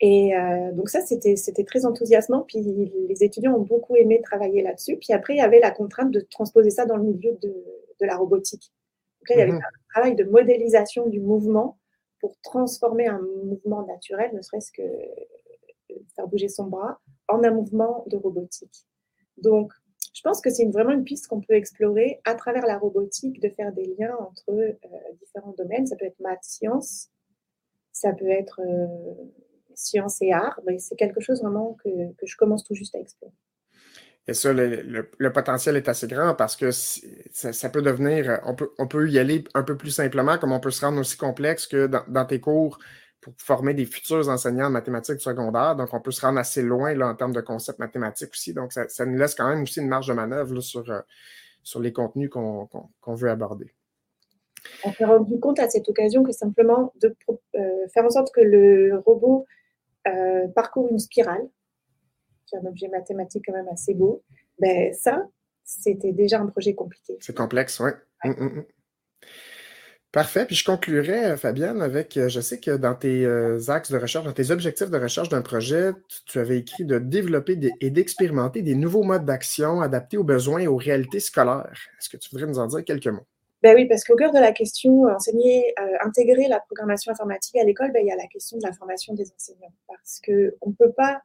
Et euh, donc ça, c'était c'était très enthousiasmant. Puis les étudiants ont beaucoup aimé travailler là-dessus. Puis après, il y avait la contrainte de transposer ça dans le milieu de, de la robotique. Donc là, il y avait Mhm. un travail de modélisation du mouvement pour transformer un mouvement naturel, ne serait-ce que euh, faire bouger son bras, en un mouvement de robotique. Donc, je pense que c'est une- vraiment une piste qu'on peut explorer à travers la robotique, de faire des liens entre euh, différents domaines. Ça peut être maths, sciences, ça peut être euh, sciences et arts. Mais c'est quelque chose vraiment que, que, je commence tout juste à explorer. Et ça, le, le, potentiel est assez grand parce que ça, ça, peut devenir, on peut, on peut y aller un peu plus simplement, comme on peut se rendre aussi complexe que dans, dans tes cours pour former des futurs enseignants en mathématiques secondaires. Donc, on peut se rendre assez loin là, en termes de concepts mathématiques aussi. Donc, ça, ça, nous laisse quand même aussi une marge de manœuvre là, sur, euh, sur les contenus qu'on qu qu veut aborder. On s'est rendu compte à cette occasion que simplement de euh, faire en sorte que le robot parcourt une spirale, qui est un objet mathématique quand même assez beau, ben ça, c'était déjà un projet compliqué. C'est complexe, oui. Ouais. Mmh, mmh. Parfait. Puis je conclurai, Fabienne, avec, je sais que dans tes axes de recherche, dans tes objectifs de recherche d'un projet, tu avais écrit de développer des, et d'expérimenter des nouveaux modes d'action adaptés aux besoins et aux réalités scolaires. Est-ce que tu voudrais nous en dire quelques mots? Ben oui, parce qu'au cœur de la question, enseigner, euh, intégrer la programmation informatique à l'école, ben, il y a la question de la formation des enseignants. Parce qu'on ne peut pas,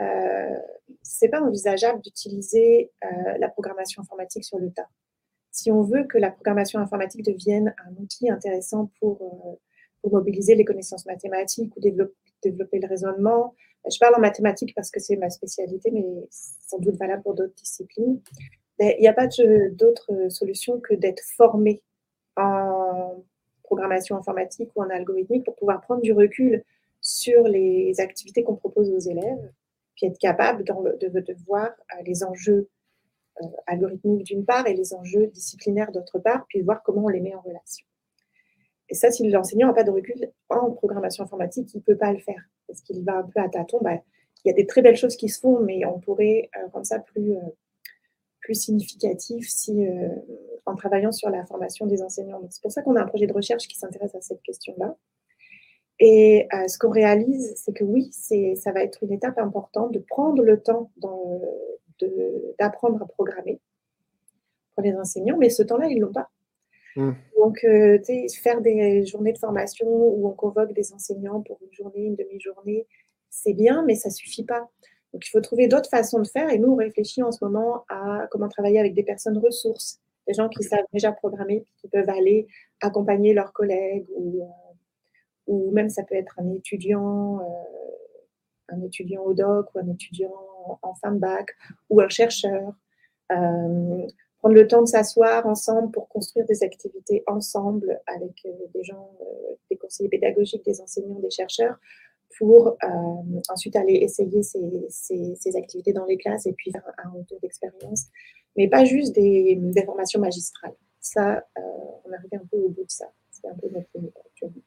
euh, c'est pas envisageable d'utiliser euh, la programmation informatique sur le tas si on veut que la programmation informatique devienne un outil intéressant pour, euh, mobiliser les connaissances mathématiques ou développer, développer le raisonnement, je parle en mathématiques parce que c'est ma spécialité, mais sans doute valable pour d'autres disciplines. Il n'y a pas d'autre solution que d'être formé en programmation informatique ou en algorithmique pour pouvoir prendre du recul sur les activités qu'on propose aux élèves, puis être capable de, voir euh, les enjeux euh, algorithmiques d'une part et les enjeux disciplinaires d'autre part, puis voir comment on les met en relation. Et ça, si l'enseignant n'a pas de recul en programmation informatique, il ne peut pas le faire, parce qu'il va un peu à tâtons. Bah, il y a des très belles choses qui se font, mais on pourrait euh, rendre ça plus, euh, plus significatif si, euh, en travaillant sur la formation des enseignants. C'est pour ça qu'on a un projet de recherche qui s'intéresse à cette question-là. Et euh, ce qu'on réalise, c'est que oui, ça va être une étape importante de prendre le temps d'apprendre à programmer pour les enseignants, mais ce temps-là, ils ne l'ont pas. Mmh. Donc, euh, faire des journées de formation où on convoque des enseignants pour une journée, une demi-journée, c'est bien, mais ça ne suffit pas. Donc, il faut trouver d'autres façons de faire. Et nous, on réfléchit en ce moment à comment travailler avec des personnes ressources, des gens qui savent déjà programmer, qui peuvent aller accompagner leurs collègues, ou, euh, même ça peut être un étudiant, euh, un étudiant au doc ou un étudiant en fin de bac ou un chercheur. Euh, prendre le temps de s'asseoir ensemble pour construire des activités ensemble avec des gens, des conseillers pédagogiques, des enseignants, des chercheurs, pour euh, ensuite aller essayer ces, ces, ces, activités dans les classes et puis faire un, retour d'expérience. Mais pas juste des, des formations magistrales. Ça, euh, on arrive un peu au bout de ça. C'est un peu notre limite actuellement.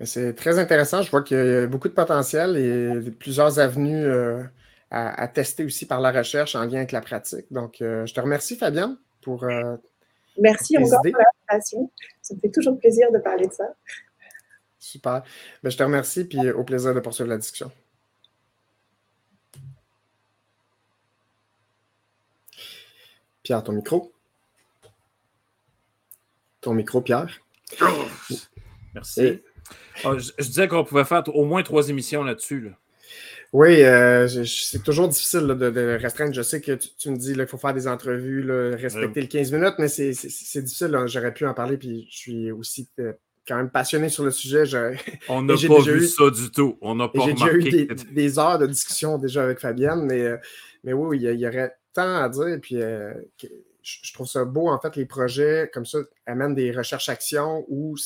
C'est très intéressant. Je vois qu'il y a beaucoup de potentiel et plusieurs avenues euh, à, à, tester aussi par la recherche en lien avec la pratique. Donc, euh, je te remercie, Fabienne, pour. Euh, Merci encore idées. pour l'invitation. Ça me fait toujours plaisir de parler de ça. Super. Ben, je te remercie, puis au plaisir de poursuivre la discussion. Pierre, ton micro. Ton micro, Pierre. Merci. Et... Oh, je, je, disais qu'on pouvait faire au moins trois émissions là-dessus. Là. Oui, euh, c'est toujours difficile là, de, de, restreindre. Je sais que tu, tu me dis qu'il faut faire des entrevues, là, respecter oui. le 15 minutes, mais c'est difficile. J'aurais pu en parler, puis je suis aussi euh, quand même passionné sur le sujet. [LAUGHS] On n'a pas vu eu, ça du tout. On n'a pas J'ai déjà eu des, des, heures de discussion déjà avec Fabienne, mais, euh, mais oui, il y, y, aurait tant à dire. Puis euh, je trouve ça beau, en fait, les projets comme ça amènent des recherches-actions où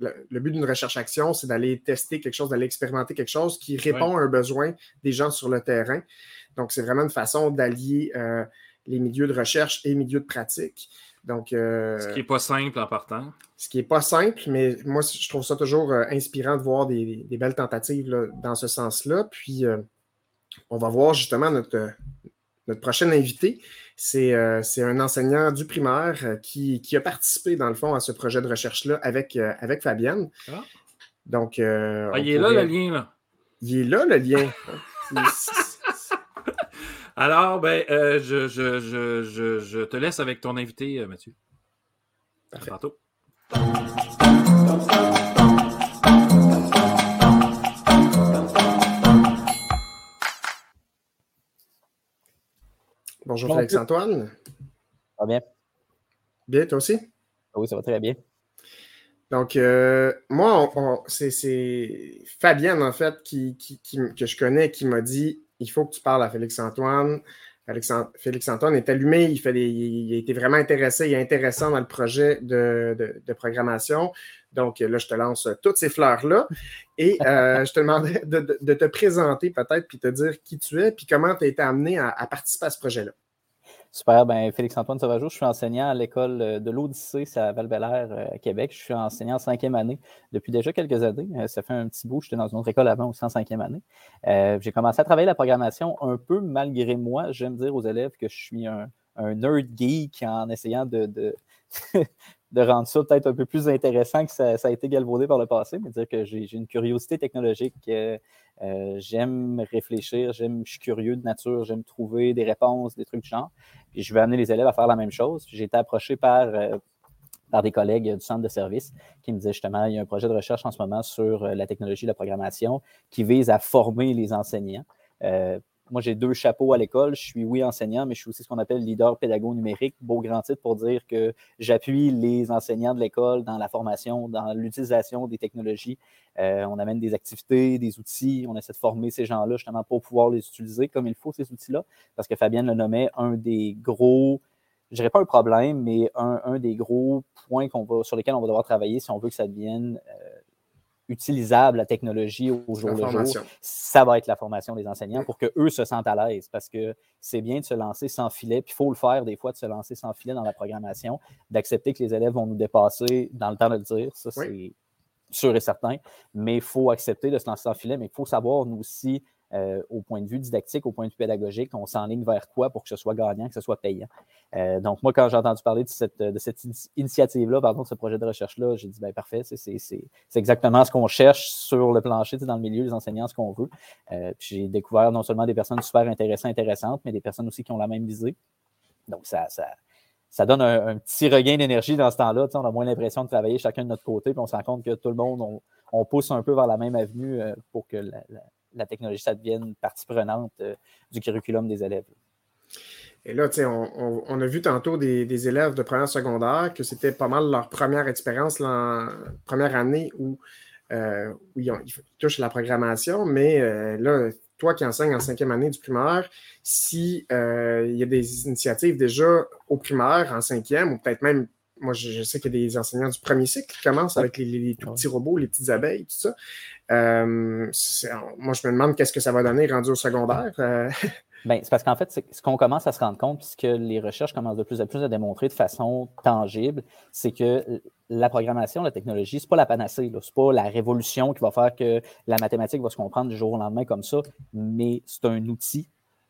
le, le, but d'une recherche-action, c'est d'aller tester quelque chose, d'aller expérimenter quelque chose qui répond ouais. à un besoin des gens sur le terrain. Donc, c'est vraiment une façon d'allier euh, les milieux de recherche et les milieux de pratique. Donc, euh, ce qui n'est pas simple en partant. Ce qui n'est pas simple, mais moi, je trouve ça toujours euh, inspirant de voir des, des belles tentatives là, dans ce sens-là. Puis, euh, on va voir justement notre, notre prochain invité. C'est un enseignant du primaire qui, qui, a participé, dans le fond, à ce projet de recherche-là avec, avec Fabienne. Ah. Donc, ah, il est pourrait... là, le lien, là. Il est là, le lien. [LAUGHS] Alors, ben, euh, je, je, je, je, te laisse avec ton invité, Mathieu. Parfait. À tantôt. Bonjour Félix-Antoine. Ça va bien? Bien, toi aussi? Oui, ça va très bien. Donc, euh, moi, c'est Fabienne, en fait, qui, que je connais, qui m'a dit il faut que tu parles à Félix-Antoine. Félix-Antoine est allumé, il, fait il, a été vraiment intéressé, il est intéressant dans le projet de, programmation. Donc, là, je te lance toutes ces fleurs-là. Et euh, [LAUGHS] je te demandais de, te présenter peut-être, puis te dire qui tu es, puis comment tu as été amené à participer à ce projet-là. Super. Ben, Félix-Antoine Sauvageau, je suis enseignant à l'école euh, de l'Odyssée, à val euh, à Québec. Je suis enseignant en cinquième année depuis déjà quelques années. Euh, ça fait un petit bout. J'étais dans une autre école avant aussi en cinquième annne j'ai commencé à travailler la programmation un peu malgré moi. J'aime dire aux élèves que je suis un, nerd geek en essayant de, [LAUGHS] de, rendre ça peut-être un peu plus intéressant que ça, a été galvaudé par le passé, mais dire que j'ai une curiosité technologique. j'aime réfléchir, j'aime, je suis curieux de nature, j'aime trouver des réponses, des trucs du genre. Puis je vais amener les élèves à faire la même chose. J'ai été approché par, euh, par des collègues du centre de service qui me disaient justement, il y a un projet de recherche en ce moment sur euh, la technologie de la programmation qui vise à former les enseignants. Euh, moi, j'ai deux chapeaux à l'école. Je suis, oui, enseignant, mais je suis aussi ce qu'on appelle leader pédago numérique. Beau grand titre pour dire que j'appuie les enseignants de l'école dans la formation, dans l'utilisation des technologies. Euh, on amène des activités, des outils. On essaie de former ces gens-là justement pour pouvoir les utiliser comme il faut, ces outils-là. Parce que Fabienne le nommait un des gros, je dirais pas un problème, mais un, des gros points va, sur lesquels on va devoir travailler si on veut que ça devienne euh, utilisable, la technologie au jour le jour, ça va être la formation des enseignants pour qu'eux se sentent à l'aise. Parce que c'est bien de se lancer sans filet, puis il faut le faire des fois, de se lancer sans filet dans la programmation, d'accepter que les élèves vont nous dépasser dans le temps de le dire, ça c'est sûr et certain, mais il faut accepter de se lancer sans filet, mais il faut savoir nous aussi euh, au point de vue didactique, au point de vue pédagogique, on s'enligne vers quoi pour que ce soit gagnant, que ce soit payant? Euh, donc, moi, quand j'ai entendu parler de cette, initiative-là, pardon, de ce projet de recherche-là, j'ai dit, ben parfait, c'est exactement ce qu'on cherche sur le plancher, dans le milieu, les enseignants, ce qu'on veut. Euh, puis j'ai découvert non seulement des personnes super intéressantes, intéressantes, mais des personnes aussi qui ont la même visée. Donc, ça, ça, donne un, petit regain d'énergie dans ce temps-là. On a moins l'impression de travailler chacun de notre côté, puis on se rend compte que tout le monde, on, pousse un peu vers la même avenue pour que la technologie, ça devienne partie prenante euh, du curriculum des élèves. Et là, on, on, a vu tantôt des, élèves de première secondaire que c'était pas mal leur première expérience, la première année où, euh, ils, touchent la programmation. Mais euh, là, toi qui enseignes en cinquième année du primaire, si il y a des initiatives déjà au primaire, en cinquième, ou peut-être même moi, je, sais qu'il y a des enseignants du premier cycle qui commencent avec les, tout petits robots, les petites abeilles, tout ça. Euh, moi, je me demande qu'est-ce que ça va donner rendu au secondaire. Euh. [LAUGHS] Ben, c'est parce qu'en fait, ce qu'on commence à se rendre compte, puisque les recherches commencent de plus en plus à démontrer de façon tangible, c'est que la programmation, la technologie, c'est pas la panacée, c'est pas la révolution qui va faire que la mathématique va se comprendre du jour au lendemain comme ça, mais c'est un outil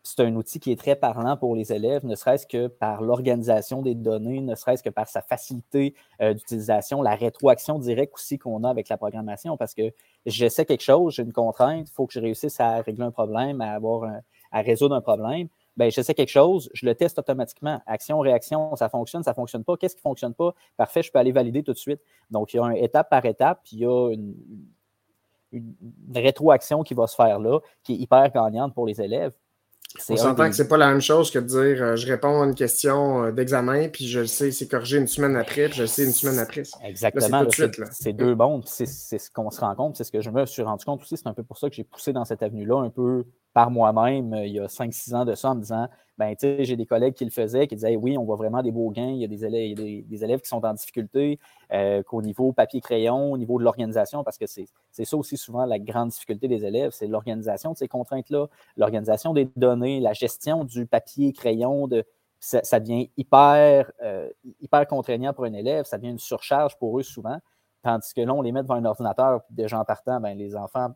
c'est un outil qui est très parlant pour les élèves, ne serait-ce que par l'organisation des données, ne serait-ce que par sa facilité euh, d'utilisation, la rétroaction directe aussi qu'on a avec la programmation, parce que j'essaie quelque chose, j'ai une contrainte, il faut que je réussisse à régler un problème, à, avoir à résoudre un problème. Ben, j'essaie quelque chose, je le teste automatiquement. Action, réaction, ça fonctionne, ça ne fonctionne pas. Qu'est-ce qui ne fonctionne pas? Parfait, je peux aller valider tout de suite. Donc, il y a un étape par étape, puis il y a une, une rétroaction qui va se faire là, qui est hyper gagnante pour les élèves. On s'entend que c'est pas la même chose que de dire euh, je réponds à une question euh, d'examen, puis je le sais, c'est corrigé une semaine après, puis je le sais une semaine après. Exactement. C'est deux mondes, c'est ce qu'on se rend compte, c'est ce que je me suis rendu compte aussi. C'est un peu pour ça que j'ai poussé dans cette avenue-là, un peu par moi-même, euh, il y a 5-6 ans de ça, en me disant ben, j'ai des collègues qui le faisaient, qui disaient oui, on voit vraiment des beaux gains. Il y a des élèves, qui sont en difficulté, qu'au niveau papier-crayon, au niveau de l'organisation, parce que c'est ça aussi souvent la grande difficulté des élèves, c'est l'organisation de ces contraintes-là, l'organisation des données, la gestion du papier-crayon, ça, devient hyper, euh, hyper contraignant pour un élève, ça devient une surcharge pour eux souvent. Tandis que là, on les met devant un ordinateur, puis déjà en partant, ben, les enfants,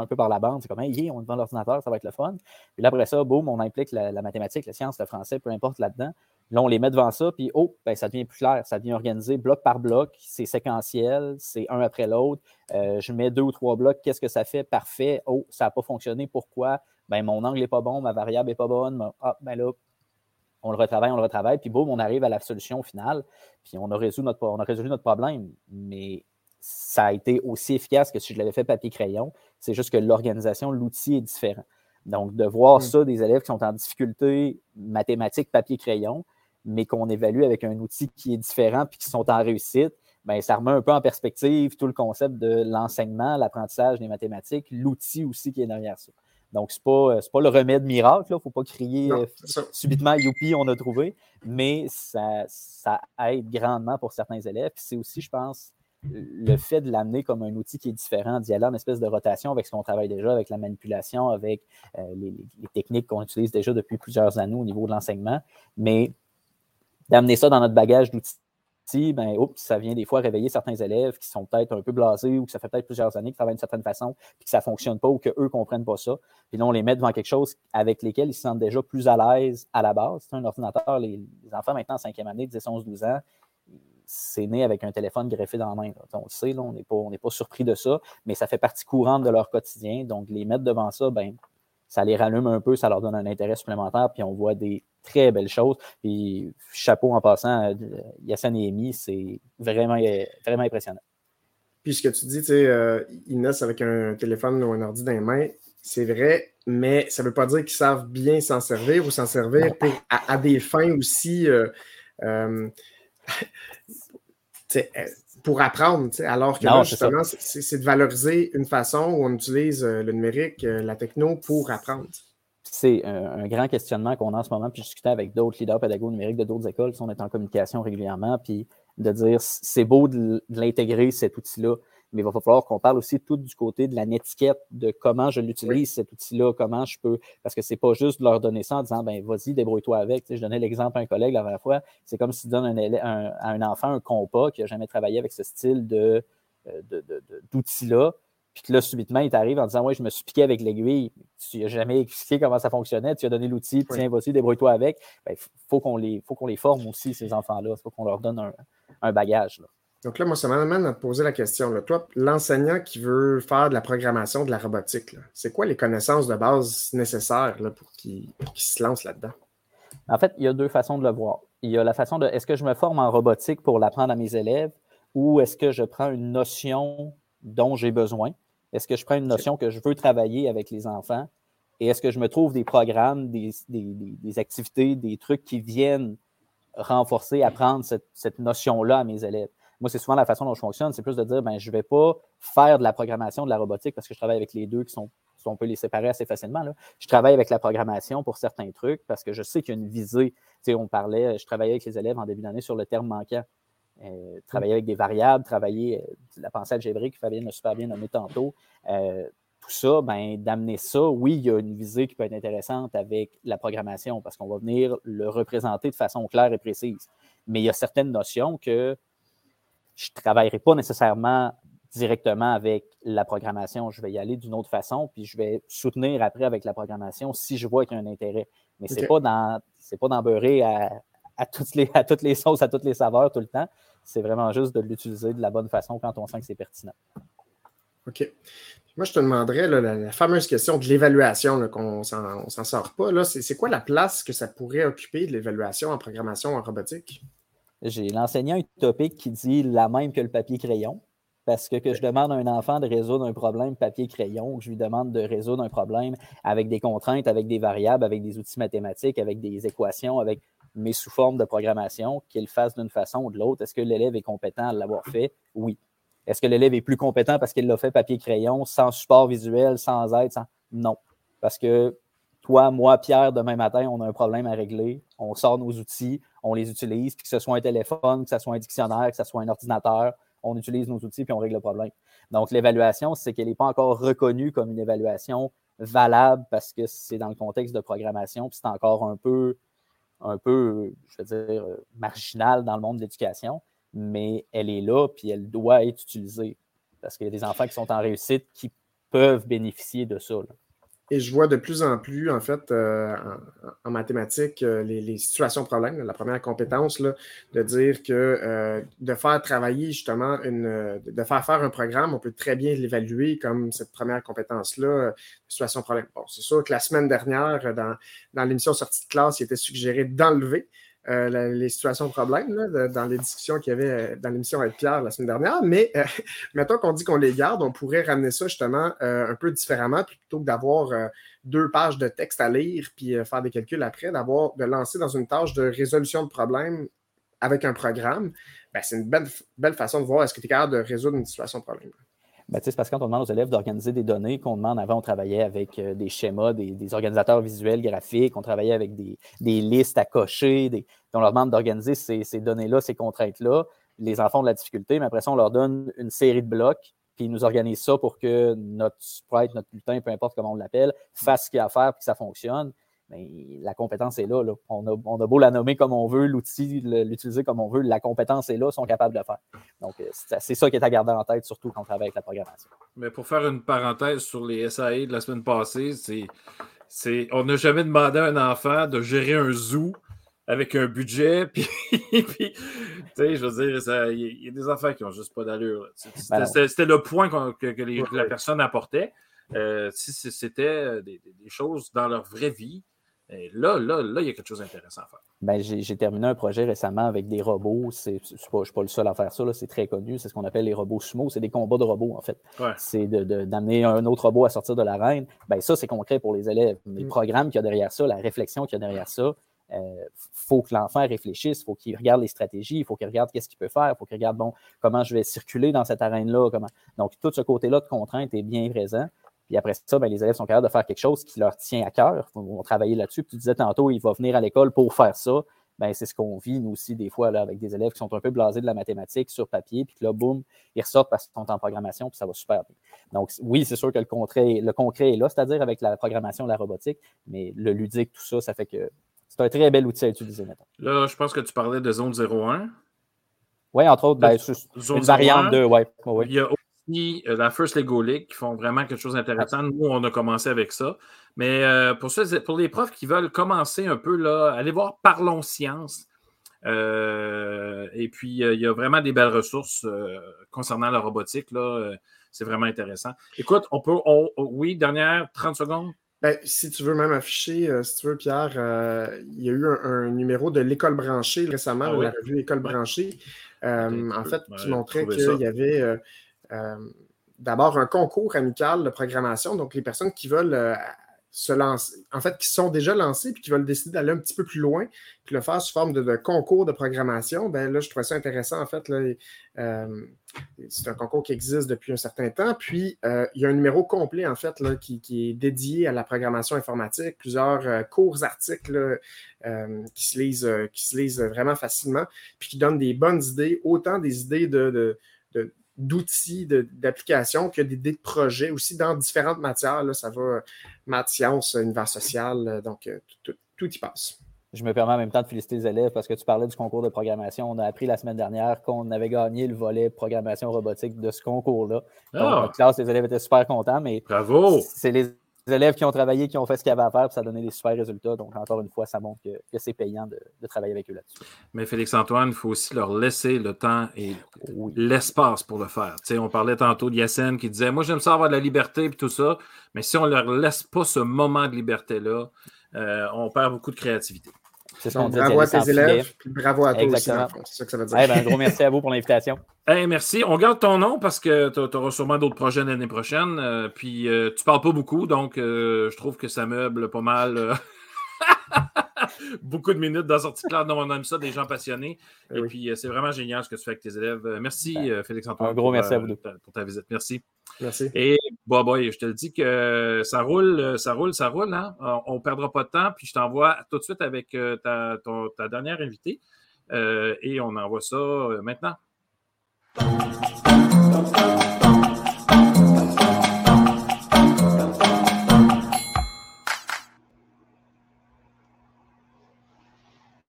un peu par la bande. C'est comme, hey, on est devant l'ordinateur, ça va être le fun. Puis là, après ça, boum, on implique la, mathématique, la science, le français, peu importe là-dedans. Là, on les met devant ça, puis oh, ben, ça devient plus clair, ça devient organisé bloc par bloc, c'est séquentiel, c'est un après l'autre. Euh, je mets deux ou trois blocs, qu'est-ce que ça fait? Parfait. Oh, ça n'a pas fonctionné, pourquoi? Ben, mon angle n'est pas bon, ma variable n'est pas bonne. Ah, ben là, on le retravaille, on le retravaille, puis boum, on arrive à la solution finale, puis on a résolu notre, on a résolu notre problème. Mais ça a été aussi efficace que si je l'avais fait papier-crayon. C'est juste que l'organisation, l'outil est différent. Donc, de voir mm. ça, des élèves qui sont en difficulté mathématiques, papier-crayon, mais qu'on évalue avec un outil qui est différent puis qui sont en réussite, ben, ça remet un peu en perspective tout le concept de l'enseignement, l'apprentissage des mathématiques, l'outil aussi qui est derrière ça. Donc, ce n'est pas, pas le remède miracle, il ne faut pas crier Non, euh, subitement youpi, on a trouvé, mais ça, ça aide grandement pour certains élèves. C'est aussi, je pense, le fait de l'amener comme un outil qui est différent, d'y aller en espèce de rotation avec ce qu'on travaille déjà, avec la manipulation, avec euh, les, techniques qu'on utilise déjà depuis plusieurs années au niveau de l'enseignement, mais d'amener ça dans notre bagage d'outils, ben, ça vient des fois réveiller certains élèves qui sont peut-être un peu blasés ou que ça fait peut-être plusieurs années qu'ils travaillent d'une certaine façon, puis que ça ne fonctionne pas ou qu'eux ne comprennent pas ça. Puis là, on les met devant quelque chose avec lesquels ils se sentent déjà plus à l'aise à la base. C'est un ordinateur, les, les enfants maintenant en cinquième année, 10, 11, 12 ans, c'est né avec un téléphone greffé dans la main. là. On le sait, là, on n'est pas, surpris de ça, mais ça fait partie courante de leur quotidien. Donc, les mettre devant ça, ben, ça les rallume un peu, ça leur donne un intérêt supplémentaire, puis on voit des très belles choses. Puis, chapeau en passant, euh, Yassine et Amy, c'est vraiment, euh, vraiment impressionnant. Puis ce que tu dis, tu sais, euh, ils naissent avec un téléphone ou un ordi dans les mains, c'est vrai, mais ça ne veut pas dire qu'ils savent bien s'en servir ou s'en servir pour, à, à des fins aussi euh, pour apprendre, alors que Non, là, justement, c'est- de valoriser une façon où on utilise euh, le numérique, euh, la techno pour apprendre. C'est un, un grand questionnement qu'on a en ce moment, puis je discutais avec d'autres leaders pédagogues numériques de d'autres écoles, on est en communication régulièrement, puis de dire c'est beau de l'intégrer, cet outil-là, mais il va falloir qu'on parle aussi tout du côté de la netiquette, de comment je l'utilise, cet outil-là, comment je peux, parce que c'est pas juste de leur donner ça en disant, ben vas-y, débrouille-toi avec. Tu sais, je donnais l'exemple à un collègue la dernière fois, c'est comme si tu donnes un un- à un enfant un compas qui n'a jamais travaillé avec ce style de, euh, d'outil-là, puis que là, subitement, il t'arrive en disant Ouais, je me suis piqué avec l'aiguille. Tu n'as jamais expliqué comment ça fonctionnait. Tu as donné l'outil, tiens, vas-y, débrouille-toi avec. Il faut qu'on les, faut qu'on les forme aussi, ces enfants-là. Il faut qu'on leur donne un, un bagage. là. Donc là, moi, ça m'amène à te poser la question. là. Toi, l'enseignant qui veut faire de la programmation, de la robotique, c'est quoi les connaissances de base nécessaires là, pour qu'il se lance là-dedans? En fait, il y a deux façons de le voir. Il y a la façon de est-ce que je me forme en robotique pour l'apprendre à mes élèves ou est-ce que je prends une notion dont j'ai besoin? Est-ce que je prends une notion que je veux travailler avec les enfants? Et est-ce que je me trouve des programmes, des, des- des- des activités, des trucs qui viennent renforcer, apprendre cette, cette notion-là à mes élèves? Moi, c'est souvent la façon dont je fonctionne, c'est plus de dire, ben, je ne vais pas faire de la programmation, de la robotique, parce que je travaille avec les deux qui sont, on peut les séparer assez facilement. là. Je travaille avec la programmation pour certains trucs parce que je sais qu'il y a une visée. Tu sais, on parlait, je travaillais avec les élèves en début d'année sur le terme manquant. Euh, travailler avec des variables, travailler euh, la pensée algébrique, Fabien a super bien nommé tantôt. Euh, tout ça, ben, d'amener ça, oui, il y a une visée qui peut être intéressante avec la programmation parce qu'on va venir le représenter de façon claire et précise. Mais il y a certaines notions que je ne travaillerai pas nécessairement directement avec la programmation. Je vais y aller d'une autre façon, puis je vais soutenir après avec la programmation si je vois qu'il y a un intérêt. Mais ce n'est Ok. pas dans c'est pas d'en beurrer à, à, toutes les, [LAUGHS] à toutes les sauces, à toutes les saveurs tout le temps. C'est vraiment juste de l'utiliser de la bonne façon quand on sent que c'est pertinent. OK. Moi, je te demanderais là, la, la fameuse question de l'évaluation, qu'on ne s'en sort pas. là. C'est c'est quoi la place que ça pourrait occuper de l'évaluation en programmation en robotique? J'ai l'enseignant utopique qui dit la même que le papier-crayon. Parce que je demande à un enfant de résoudre un problème papier-crayon, que je lui demande de résoudre un problème avec des contraintes, avec des variables, avec des outils mathématiques, avec des équations, avec mes sous-formes de programmation, qu'il fasse d'une façon ou de l'autre. Est-ce que l'élève est compétent à l'avoir fait? Oui. Est-ce que l'élève est plus compétent parce qu'il l'a fait papier-crayon, sans support visuel, sans aide? Sans... Non. Parce que moi, Pierre, demain matin, on a un problème à régler. On sort nos outils, on les utilise, puis que ce soit un téléphone, que ce soit un dictionnaire, que ce soit un ordinateur, on utilise nos outils puis on règle le problème. Donc, l'évaluation, c'est qu'elle n'est pas encore reconnue comme une évaluation valable parce que c'est dans le contexte de programmation, puis c'est encore un peu, un peu, je veux dire, marginal dans le monde de l'éducation, mais elle est là, puis elle doit être utilisée. Parce qu'il y a des enfants qui sont en réussite qui peuvent bénéficier de ça. Et je vois de plus en plus, en fait, euh, en, mathématiques, euh, les, les situations problèmes, la première compétence, là, de dire que euh, de faire travailler justement une, de faire faire un programme, on peut très bien l'évaluer comme cette première compétence-là, situation problème. Bon, c'est sûr que la semaine dernière, dans, dans l'émission sortie de classe, il était suggéré d'enlever euh, les situations problèmes là, dans les discussions qu'il y avait euh, dans l'émission avec Pierre la semaine dernière. Mais euh, [LAUGHS] mettons qu'on dit qu'on les garde, on pourrait ramener ça justement euh, un peu différemment, plutôt que d'avoir deux pages de texte à lire puis faire des calculs après, d'avoir de lancer dans une tâche de résolution de problème avec un programme, ben, c'est une belle, belle façon de voir est-ce que tu es capable de résoudre une situation de problème. Ben, c'est parce que quand on demande aux élèves d'organiser des données, qu'on demande avant, on travaillait avec euh, des schémas, des, organisateurs visuels, graphiques, on travaillait avec des, listes à cocher, des, on leur demande d'organiser ces, données-là, ces contraintes-là. Les enfants ont de la difficulté, mais après ça, on leur donne une série de blocs, puis ils nous organisent ça pour que notre sprite, notre lutin, peu importe comment on l'appelle, fasse ce qu'il a à faire, puis que ça fonctionne. Mais la compétence est là. On, a, beau la nommer comme on veut, l'outil, l'utiliser comme on veut, la compétence est là, ils sont capables de le faire. Donc, euh, c'est ça qui est à garder en tête, surtout quand on travaille avec la programmation. Mais pour faire une parenthèse sur les SAE de la semaine passée, c'est, on n'a jamais demandé à un enfant de gérer un zoo avec un budget, [LAUGHS] puis, tu sais, je veux dire, il y, a des enfants qui n'ont juste pas d'allure. Ben c'était, le point que, la personne apportait. Euh, si c'était des, choses dans leur vraie vie, là, là, là, il y a quelque chose d'intéressant à faire. Ben, j'ai terminé un projet récemment avec des robots. je ne suis pas le seul à faire ça, c'est très connu. C'est ce qu'on appelle les robots sumo. C'est des combats de robots, en fait. C'est d'amener un autre robot à sortir de l'arène. Ben, ça, c'est concret pour les élèves. Les mm. programmes qu'il y a derrière ça, la réflexion qu'il y a derrière ça, il euh, faut que l'enfant réfléchisse, il faut qu'il regarde les stratégies, il faut qu'il regarde qu'est-ce qu'il peut faire, il faut qu'il regarde bon, comment je vais circuler dans cette arène-là. Comment... Donc, tout ce côté-là de contrainte est bien présent. Puis après ça, ben, les élèves sont capables de faire quelque chose qui leur tient à cœur. Ils vont travailler là-dessus. Puis tu disais tantôt, il va venir à l'école pour faire ça. Ben, c'est ce qu'on vit, nous aussi, des fois, là, avec des élèves qui sont un peu blasés de la mathématique sur papier, puis que là, boum, ils ressortent parce qu'ils sont en programmation, puis ça va super bien. Donc, oui, c'est sûr que le concret, le concret est là, c'est-à-dire avec la programmation, la robotique, mais le ludique, tout ça, ça fait que c'est un très bel outil à utiliser maintenant. Là, je pense que tu parlais de zone 01. Oui, entre autres, ben, une variante de. Ouais, Il y a euh, la First Lego League qui font vraiment quelque chose d'intéressant. Nous, on a commencé avec ça. Mais euh, pour, pour les profs qui veulent commencer un peu, là, allez voir Parlons Science. Euh, et puis, il y a vraiment des belles ressources concernant la robotique. Là, c'est vraiment intéressant. Écoute, on peut. oui, dernière 30 secondes. Ben, si tu veux même afficher, si tu veux, Pierre, il y a eu un, numéro de l'école branchée récemment, ah la revue École branchée, en fait, qui montrait qu'il y avait d'abord un concours amical de programmation. Donc, les personnes qui veulent euh, se lancer, en fait, qui sont déjà lancées puis qui veulent décider d'aller un petit peu plus loin, puis le faire sous forme de, concours de programmation, ben là, je trouve ça intéressant. En fait, euh, c'est un concours qui existe depuis un certain temps. Puis, il y a un numéro complet, en fait, là, qui, est dédié à la programmation informatique, plusieurs courts articles qui, se lisent, qui se lisent vraiment facilement, puis qui donnent des bonnes idées, autant des idées de d'outils, d'applications que d'idées de projets aussi dans différentes matières. Là, ça va maths, sciences, univers social, euh, donc euh, tout, y passe. Je me permets en même temps de féliciter les élèves parce que tu parlais du concours de programmation. On a appris la semaine dernière qu'on avait gagné le volet programmation robotique de ce concours-là. Notre classe, les élèves étaient super contents, mais Bravo! c'est les les élèves qui ont travaillé, qui ont fait ce qu'il y avait à faire, puis ça a donné des super résultats. Donc, encore une fois, ça montre que, c'est payant de, travailler avec eux là-dessus. Mais Félix-Antoine, il faut aussi leur laisser le temps et l'espace pour le faire. on parlait tantôt de qui disait Moi, j'aime ça avoir de la liberté et tout ça, mais si on ne leur laisse pas ce moment de liberté-là, euh, on perd beaucoup de créativité. Bravo à tes élèves, puis bravo à toi aussi, C'est ça que ça veut dire. Eh ben, un gros merci à vous pour l'invitation. [LAUGHS] Hey, merci. On garde ton nom parce que tu auras sûrement d'autres projets l'année prochaine. Euh, puis euh, tu parles pas beaucoup, donc euh, je trouve que ça meuble pas mal. [LAUGHS] [LAUGHS] beaucoup de minutes dans sortie claire. Non, on aime ça, des gens passionnés. Eh Et puis c'est vraiment génial ce que tu fais avec tes élèves. Merci, ben, Félix-Antoine. Un gros merci à vous pour ta visite. Merci. Merci. Et bon, boy, je te le dis que ça roule, ça roule, ça roule. Hein? On ne perdra pas de temps. Puis je t'envoie tout de suite avec ta, ta, dernière invitée. et on envoie ça maintenant.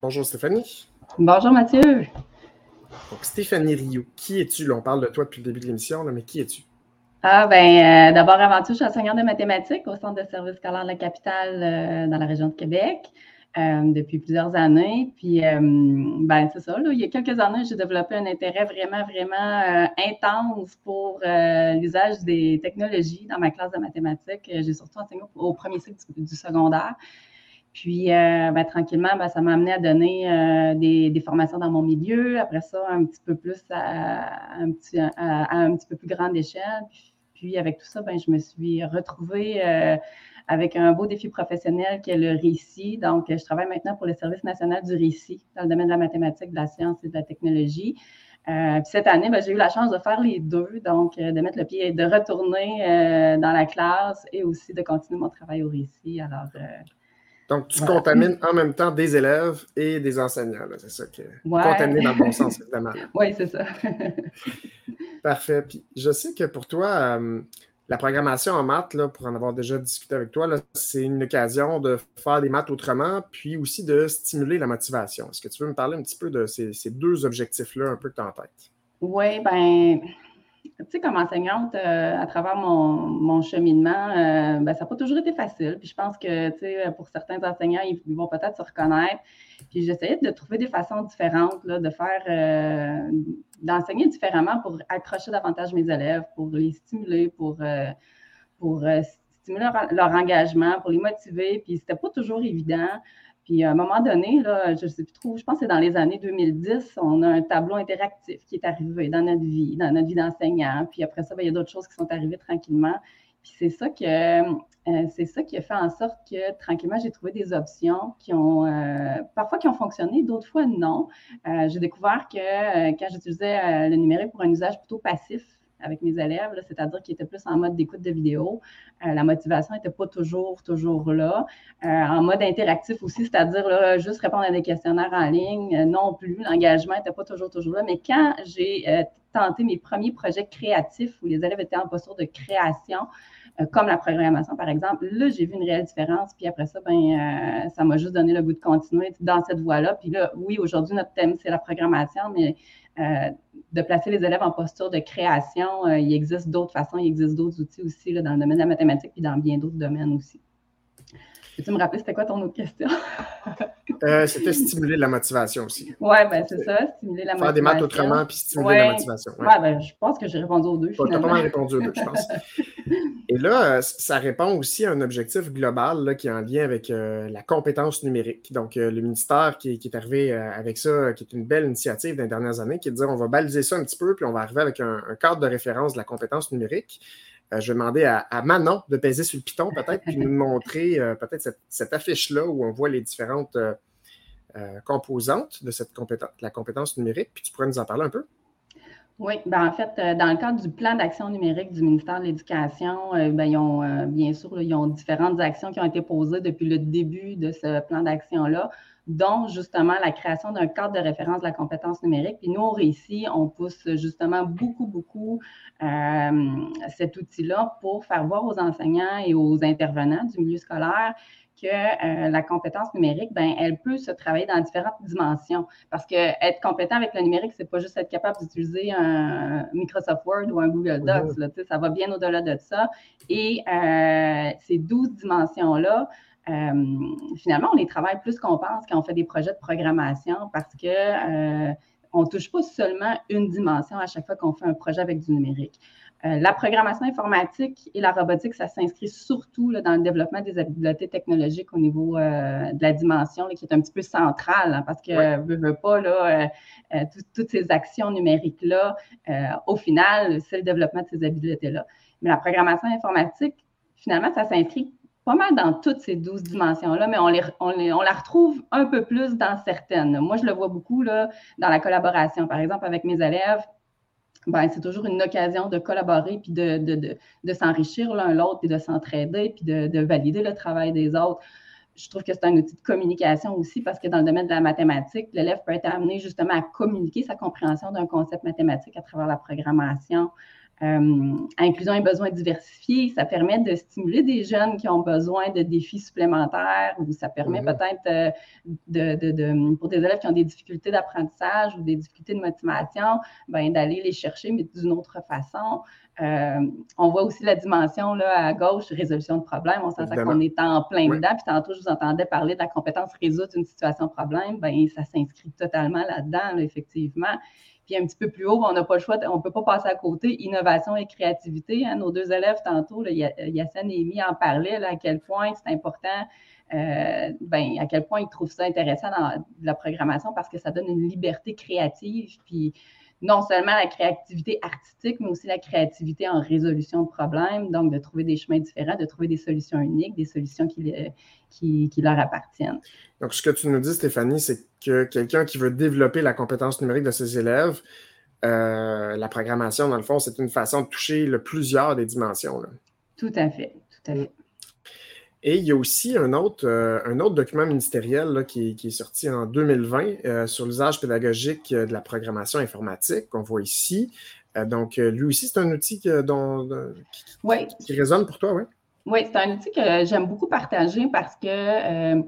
Bonjour Stéphanie. Bonjour Mathieu. Donc Stéphanie Rio, qui es-tu? on parle de toi depuis le début de l'émission, mais qui es-tu? Ah ben, euh, d'abord avant tout, je suis enseignante de mathématiques au Centre de service scolaire de la capitale euh, dans la région de Québec. Euh, depuis plusieurs années. Puis, ben, c'est ça, là, il y a quelques années, j'ai développé un intérêt vraiment, vraiment intense pour l'usage des technologies dans ma classe de mathématiques. J'ai surtout enseigné au, premier cycle du, secondaire. Puis, ben, tranquillement, ben, ça m'a amené à donner des, formations dans mon milieu. Après ça, un petit peu plus à, un, petit, peu plus grande échelle. Puis avec tout ça, ben, je me suis retrouvée avec un beau défi professionnel qui est le récit. Donc, je travaille maintenant pour le Service national du récit dans le domaine de la mathématique, de la science et de la technologie. Euh, puis cette année, ben, j'ai eu la chance de faire les deux, donc euh, de mettre le pied, de retourner euh, dans la classe et aussi de continuer mon travail au récit. Alors, donc, tu contamines en même temps des élèves et des enseignants. C'est ça que. Contaminer dans le bon sens, évidemment. [LAUGHS] Oui, c'est ça. [LAUGHS] Parfait. Puis, je sais que pour toi, la programmation en maths, là, pour en avoir déjà discuté avec toi, c'est une occasion de faire des maths autrement, puis aussi de stimuler la motivation. Est-ce que tu veux me parler un petit peu de ces, deux objectifs-là, un peu que tu as en tête? Oui, ben, tu sais, comme enseignante, euh, à travers mon, cheminement, euh, ben, ça n'a pas toujours été facile. Puis je pense que, tu sais, pour certains enseignants, ils, vont peut-être se reconnaître. Puis j'essayais de trouver des façons différentes, là, de faire, euh, d'enseigner différemment pour accrocher davantage mes élèves, pour les stimuler, pour, pour stimuler leur, leur, engagement, pour les motiver. Puis c'était pas toujours évident. Puis à un moment donné, là, je ne sais plus trop, je pense que c'est dans les années 2010, on a un tableau interactif qui est arrivé dans notre vie, dans notre vie d'enseignant. Puis après ça, ben, il y a d'autres choses qui sont arrivées tranquillement. Puis c'est ça que euh, c'est ça qui a fait en sorte que tranquillement, j'ai trouvé des options qui ont euh, parfois qui ont fonctionné, d'autres fois non. Euh, j'ai découvert que quand j'utilisais le numérique pour un usage plutôt passif, avec mes élèves, c'est-à-dire qu'ils étaient plus en mode d'écoute de vidéo. Euh, la motivation n'était pas toujours, toujours là. Euh, en mode interactif aussi, c'est-à-dire juste répondre à des questionnaires en ligne, euh, non plus. L'engagement n'était pas toujours, toujours là. Mais quand j'ai tenté mes premiers projets créatifs où les élèves étaient en posture de création, comme la programmation, par exemple, là, j'ai vu une réelle différence. Puis après ça, ben, ça m'a juste donné le goût de continuer dans cette voie-là. Puis là, oui, aujourd'hui, notre thème, c'est la programmation, mais euh, de placer les élèves en posture de création. Euh, il existe d'autres façons, il existe d'autres outils aussi là, dans le domaine de la mathématique et dans bien d'autres domaines aussi. Peux-tu me rappeler, c'était quoi ton autre question? Euh, c'était stimuler la motivation aussi. Oui, ben c'est ça, stimuler la motivation. Faire des maths autrement puis stimuler la motivation. Oui, ben, je pense que j'ai répondu aux deux. Tu as pas mal répondu aux deux, je pense. [LAUGHS] Et là, euh, ça répond aussi à un objectif global là, qui est en lien avec euh, la compétence numérique. Donc, le ministère qui, est arrivé avec ça, qui est une belle initiative des dernières années, qui est de dire on va baliser ça un petit peu, puis on va arriver avec un cadre de référence de la compétence numérique. Euh, je vais demander à, Manon de peser sur le piton peut-être, puis nous montrer euh, peut-être cette, affiche-là où on voit les différentes euh, composantes de cette compétence, la compétence numérique. Puis tu pourrais nous en parler un peu? Oui, ben en fait, dans le cadre du plan d'action numérique du ministère de l'Éducation, ben, bien sûr, ils ont différentes actions qui ont été posées depuis le début de ce plan d'action-là dont justement la création d'un cadre de référence de la compétence numérique. Puis nous, au Récit, on pousse justement beaucoup, beaucoup euh, cet outil-là pour faire voir aux enseignants et aux intervenants du milieu scolaire que euh, la compétence numérique, ben, elle peut se travailler dans différentes dimensions. Parce que être compétent avec le numérique, c'est pas juste être capable d'utiliser un Microsoft Word ou un Google Docs. Là, ça va bien au-delà de ça. Et euh, ces douze dimensions-là, finalement, on les travaille plus qu'on pense quand on fait des projets de programmation parce que euh, on ne touche pas seulement une dimension à chaque fois qu'on fait un projet avec du numérique. Euh, la programmation informatique et la robotique, ça s'inscrit surtout là, dans le développement des habiletés technologiques au niveau de la dimension qui est un petit peu centrale hein, parce que ne veut pas là, toutes ces actions numériques-là, au final, c'est le développement de ces habiletés-là. Mais la programmation informatique, finalement, ça s'inscrit pas mal dans toutes ces douze dimensions-là, mais on, les, on, on, la retrouve un peu plus dans certaines. Moi, je le vois beaucoup là, dans la collaboration. Par exemple, avec mes élèves, ben, c'est toujours une occasion de collaborer puis de, de, de, de s'enrichir l'un l'autre, puis de s'entraider, puis de, valider le travail des autres. Je trouve que c'est un outil de communication aussi parce que dans le domaine de la mathématique, l'élève peut être amené justement à communiquer sa compréhension d'un concept mathématique à travers la programmation, euh, inclusion et besoins diversifiés, ça permet de stimuler des jeunes qui ont besoin de défis supplémentaires ou ça permet peut-être euh, de, pour des élèves qui ont des difficultés d'apprentissage ou des difficultés de motivation, ben, d'aller les chercher, mais d'une autre façon. Euh, on voit aussi la dimension là, à gauche, résolution de problème. On sent qu'on est en plein dedans. Puis tantôt, je vous entendais parler de la compétence résoudre une situation problème. Ben, ça s'inscrit totalement là-dedans, effectivement. Puis un petit peu plus haut, on n'a pas le choix, on ne peut pas passer à côté. Innovation et créativité. Hein. nos deux élèves, tantôt, là, Yassine et Amy en parlaient, à quel point c'est important, euh, ben, à quel point ils trouvent ça intéressant dans la programmation parce que ça donne une liberté créative. Puis non seulement la créativité artistique, mais aussi la créativité en résolution de problèmes, donc de trouver des chemins différents, de trouver des solutions uniques, des solutions qui, qui, qui leur appartiennent. Donc, ce que tu nous dis, Stéphanie, c'est que quelqu'un qui veut développer la compétence numérique de ses élèves, euh, la programmation, dans le fond, c'est une façon de toucher le plusieurs des dimensions. Là. Tout à fait, tout à fait. Et il y a aussi un autre, euh, un autre document ministériel là, qui, qui, est sorti en 2020 euh, sur l'usage pédagogique de la programmation informatique qu'on voit ici. Euh, donc, lui aussi, c'est un outil que, dont, qui, oui. qui, résonne pour toi, oui? Oui, c'est un outil que j'aime beaucoup partager parce que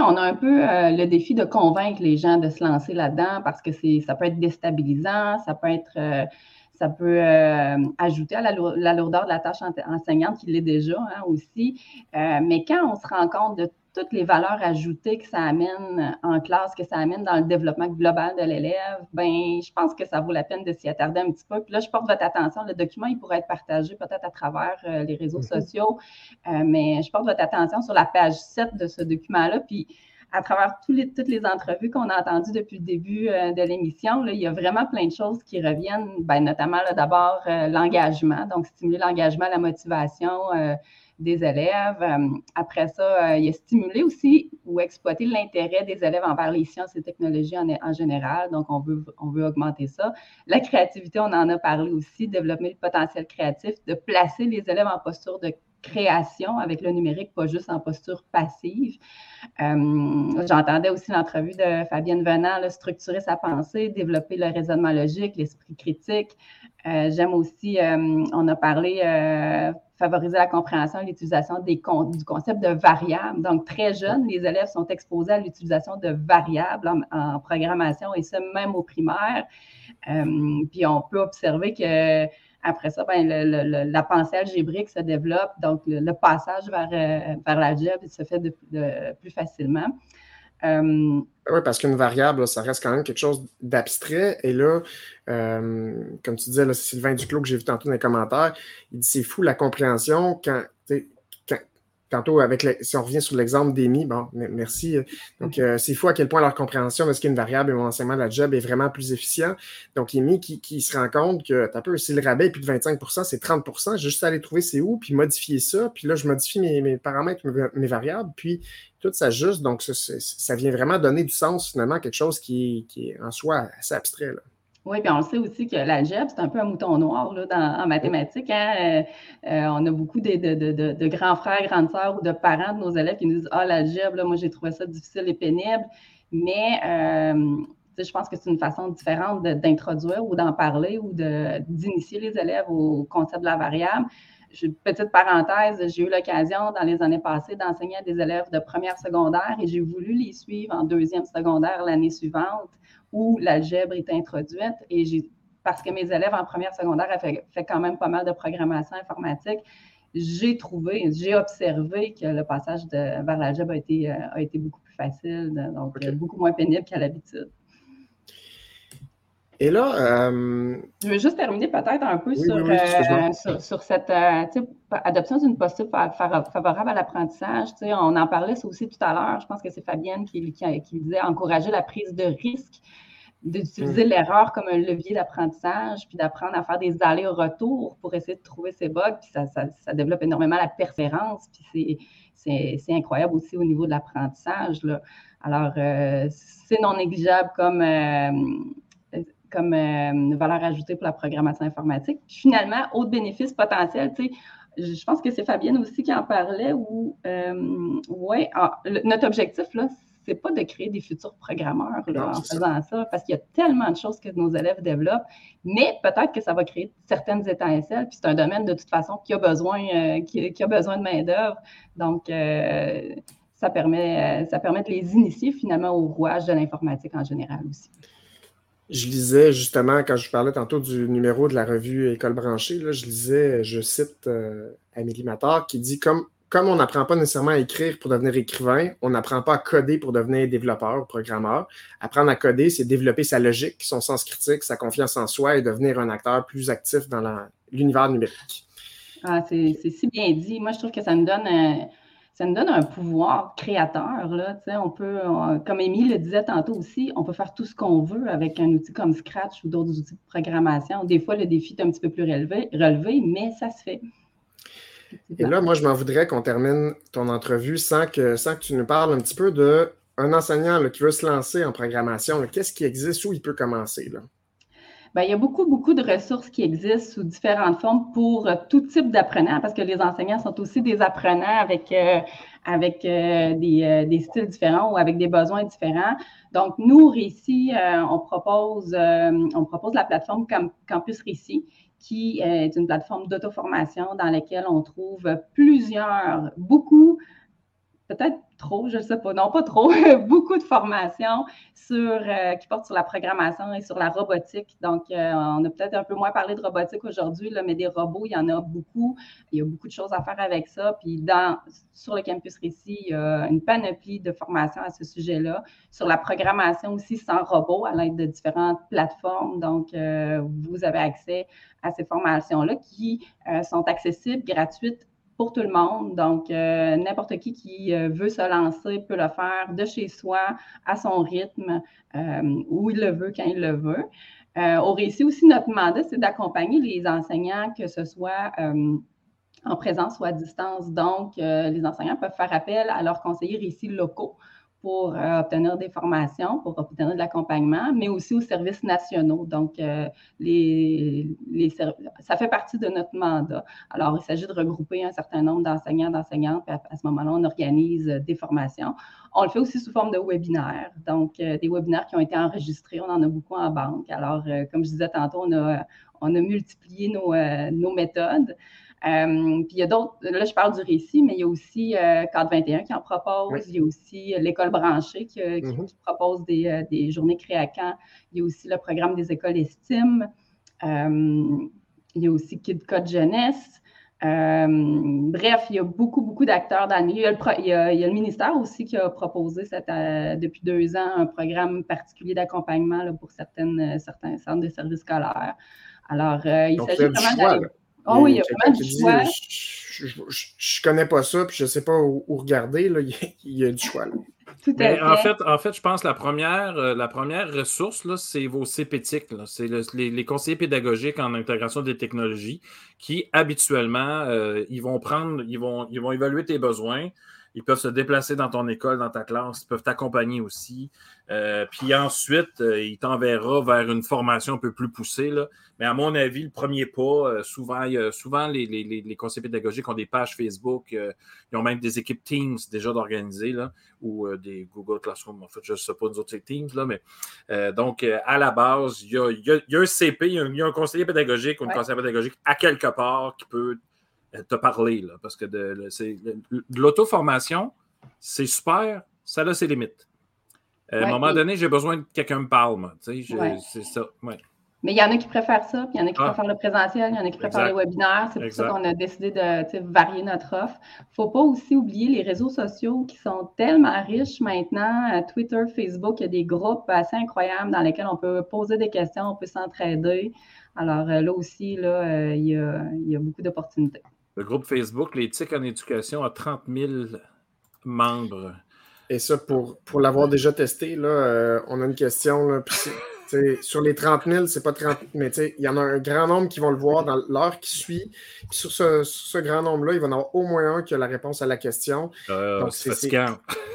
on a un peu euh, le défi de convaincre les gens de se lancer là-dedans parce que ça peut être déstabilisant, ça peut être, euh, ça peut euh, ajouter à la, lourdeur de la tâche enseignante qui l'est déjà hein, aussi. mais quand on se rend compte de toutes les valeurs ajoutées que ça amène en classe, que ça amène dans le développement global de l'élève, ben, je pense que ça vaut la peine de s'y attarder un petit peu. Puis là, je porte votre attention. Le document, il pourrait être partagé peut-être à travers euh, les réseaux mm-hmm. sociaux, euh, mais je porte votre attention sur la page 7 de ce document-là. Puis à travers toutes les entrevues qu'on a entendues depuis le début euh, de l'émission, il y a vraiment plein de choses qui reviennent, ben, notamment d'abord l'engagement, donc stimuler l'engagement, la motivation des élèves. Euh, après ça, euh, il y a stimuler aussi ou exploiter l'intérêt des élèves envers les sciences et technologies en, général. Donc, on veut, on veut augmenter ça. La créativité, on en a parlé aussi, développer le potentiel créatif, de placer les élèves en posture de création avec le numérique, pas juste en posture passive. Euh, j'entendais aussi l'entrevue de Fabienne Venant, structurer sa pensée, développer le raisonnement logique, l'esprit critique. J'aime aussi, on a parlé favoriser la compréhension et l'utilisation du concept de variables. Donc, très jeunes, les élèves sont exposés à l'utilisation de variables en, programmation et ça même au primaire. Euh, puis, on peut observer que après ça, ben, la pensée algébrique se développe, donc le, passage vers, euh, vers l'algèbre se fait plus facilement. Euh, oui, parce qu'une variable, ça reste quand même quelque chose d'abstrait. Et là, euh, comme tu disais, c'est Sylvain Duclos que j'ai vu tantôt dans les commentaires, il dit c'est fou la compréhension quand, tantôt, avec si on revient sur l'exemple d'Amy, bon, merci. Donc, euh, c'est fou à quel point leur compréhension de ce qu'est une variable et mon enseignement de la job est vraiment plus efficient. Donc, Amy qui, qui se rend compte que as peu, si le rabais est plus de 25% c'est 30 j'ai juste à aller trouver c'est où, puis modifier ça. Puis là, je modifie mes, mes paramètres, mes, variables, puis tout s'ajuste. Donc, ça, ça, vient vraiment donner du sens finalement à quelque chose qui, qui est en soi assez abstrait. Là. Oui, puis on le sait aussi que l'algèbre, c'est un peu un mouton noir là, en mathématiques. Hein? Euh, euh, on a beaucoup de, grands frères, grandes sœurs ou de parents de nos élèves qui nous disent Ah, l'algèbre, moi, j'ai trouvé ça difficile et pénible. Mais euh, je pense que c'est une façon différente d'introduire ou d'en parler ou d'initier les élèves au concept de la variable. Petite parenthèse, j'ai eu l'occasion dans les années passées d'enseigner à des élèves de première secondaire et j'ai voulu les suivre en deuxième secondaire l'année suivante où l'algèbre est introduite. Et j'ai, parce que mes élèves en première secondaire ont fait, quand même pas mal de programmation informatique, j'ai trouvé, j'ai observé que le passage de, vers l'algèbre a été, euh, a été beaucoup plus facile, donc beaucoup moins pénible qu'à l'habitude. Et là, euh, je veux juste terminer peut-être un peu sur, euh, sur, cette adoption d'une posture favorable à l'apprentissage. On en parlait aussi tout à l'heure. Je pense que c'est Fabienne qui, qui, disait encourager la prise de risque d'utiliser mm. l'erreur comme un levier d'apprentissage, puis d'apprendre à faire des allers-retours pour essayer de trouver ses bugs, puis ça, ça, développe énormément la persévérance, puis c'est incroyable aussi au niveau de l'apprentissage. Alors, euh, c'est non négligeable comme, euh, comme euh, valeur ajoutée pour la programmation informatique. finalement, autre bénéfice potentiel, tu sais, je pense que c'est Fabienne aussi qui en parlait, où, ouais, ah, notre objectif, là, c'est pas de créer des futurs programmeurs en faisant ça. parce qu'il y a tellement de choses que nos élèves développent, mais peut-être que ça va créer certaines étincelles, puis c'est un domaine de toute façon qui a besoin, euh, qui, a besoin de main-d'œuvre. Donc, euh, ça, permet, euh, ça permet de les initier finalement au rouage de l'informatique en général aussi. Je lisais justement, quand je parlais tantôt du numéro de la revue École branchée, je lisais, je cite Amélie Matar, qui dit comme comme on n'apprend pas nécessairement à écrire pour devenir écrivain, on n'apprend pas à coder pour devenir développeur ou programmeur. Apprendre à coder, c'est développer sa logique, son sens critique, sa confiance en soi et devenir un acteur plus actif dans l'univers numérique. Ah, c'est si bien dit. Moi, je trouve que ça me donne ça nous donne un pouvoir créateur. Là, on peut, comme Émilie le disait tantôt aussi, on peut faire tout ce qu'on veut avec un outil comme Scratch ou d'autres outils de programmation. Des fois, le défi est un petit peu plus relevé, relevé mais ça se fait. Et là, moi, je m'en voudrais qu'on termine ton entrevue sans que, sans que tu nous parles un petit peu d'un enseignant qui veut se lancer en programmation. Qu'est-ce qui existe, où il peut commencer? Là? Bien, il y a beaucoup, beaucoup de ressources qui existent sous différentes formes pour euh, tout type d'apprenants, parce que les enseignants sont aussi des apprenants avec, euh, avec euh, des, des, styles différents ou avec des besoins différents. Donc, nous, Récit, on, propose, on propose la plateforme Campus Récit, qui est une plateforme d'auto-formation dans laquelle on trouve plusieurs, beaucoup, je ne sais pas, non pas trop, [LAUGHS] beaucoup de formations sur, euh, qui portent sur la programmation et sur la robotique. Donc, euh, on a peut-être un peu moins parlé de robotique aujourd'hui, mais des robots, il y en a beaucoup. Il y a beaucoup de choses à faire avec ça. Puis, dans, sur le campus Récit, il y a une panoplie de formations à ce sujet-là. Sur la programmation aussi sans robot, à l'aide de différentes plateformes. Donc, euh, vous avez accès à ces formations-là qui sont accessibles, gratuites tout le monde. Donc, euh, n'importe qui qui euh, veut se lancer peut le faire de chez soi, à son rythme, euh, où il le veut, quand il le veut. au récit aussi, notre mandat, c'est d'accompagner les enseignants, que ce soit en présence ou à distance. Donc, les enseignants peuvent faire appel à leurs conseillers récits locaux pour euh, obtenir des formations, pour obtenir de l'accompagnement, mais aussi aux services nationaux. Donc, euh, les, les, ça fait partie de notre mandat. Alors, il s'agit de regrouper un certain nombre d'enseignants, d'enseignantes, puis à, ce moment-là, on organise euh, des formations. On le fait aussi sous forme de webinaires, donc des webinaires qui ont été enregistrés. On en a beaucoup en banque. Alors, comme je disais tantôt, on a, on a multiplié nos, nos méthodes. Euh, puis il y a d'autres, là je parle du récit, mais il y a aussi euh, Cadre 21 qui en propose, il y a aussi euh, l'école branchée qui, mm-hmm. propose des, des, journées créacan, il y a aussi le programme des écoles Estime, il y a aussi Kid Code Jeunesse. bref, il y a beaucoup, beaucoup d'acteurs dans le milieu. Il y, a le, ministère aussi qui a proposé cette, depuis deux ans un programme particulier d'accompagnement pour certaines, certains centres de services scolaires. Alors, il s'agit vraiment d'aller Oh oui, il y a choix. Je, ne connais pas ça, puis je ne sais pas où, regarder. Là. [LAUGHS] Il, y a, du choix. En, fait, en fait, je pense que la première, euh, la première ressource, c'est vos CPTIC. C'est les, conseillers pédagogiques en intégration des technologies qui, habituellement, euh, ils vont prendre, ils vont, ils vont évaluer tes besoins. Ils peuvent se déplacer dans ton école, dans ta classe, ils peuvent t'accompagner aussi. Euh, puis ensuite, euh, il t'enverra vers une formation un peu plus poussée. Là. Mais à mon avis, le premier pas, euh, souvent, souvent les, les, conseillers pédagogiques ont des pages Facebook, ils ont même des équipes Teams déjà d'organiser, ou des Google Classroom. En fait, je ne sais pas, nous autres, Teams. Là, mais, donc, à la base, il y a, un CP, il y a un, conseiller pédagogique ou une conseillère pédagogique à quelque part qui peut te parler. Là, parce que de, l'auto-formation, c'est super, ça a ses limites. Euh, à un moment donné, j'ai besoin que quelqu'un me parle. C'est ça. Mais il y en a qui préfèrent ça, puis il y en a qui ah. préfèrent le présentiel, il y en a qui préfèrent les webinaires. C'est pour ça qu'on a décidé de varier notre offre. Il ne faut pas aussi oublier les réseaux sociaux qui sont tellement riches maintenant. Euh, Twitter, Facebook, il y a des groupes assez incroyables dans lesquels on peut poser des questions, on peut s'entraider. Alors euh, là aussi, là, il, y a, il y a beaucoup d'opportunités. Le groupe Facebook, l'éthique en éducation, a 30 000 membres. Et ça, pour, pour l'avoir déjà testé, là, euh, on a une question. Là, sur les 30 000, c'est pas 30 mais il y en a un grand nombre qui vont le voir dans l'heure qui suit. Puis sur ce, grand nombre-là, il va y en avoir au moins un qui a la réponse à la question. Euh, Donc, c'est,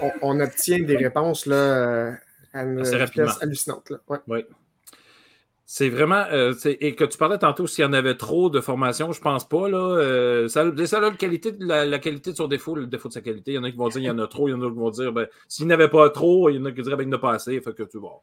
on, on, obtient des réponses là, euh, à une vitesse hallucinante. Là. Oui. C'est vraiment. Euh, et que tu parlais tantôt s'il y en avait trop de formations, je pense pas. Là, euh, ça, ça a la qualité, de la, qualité de son défaut, le défaut de sa qualité. Il y en a qui vont dire qu'il y en a trop, il y en a qui vont dire ben, s'il n'y en avait pas trop, il y en a qui diraient ben, qu'il n'y en a pas assez. Fait que tu vois.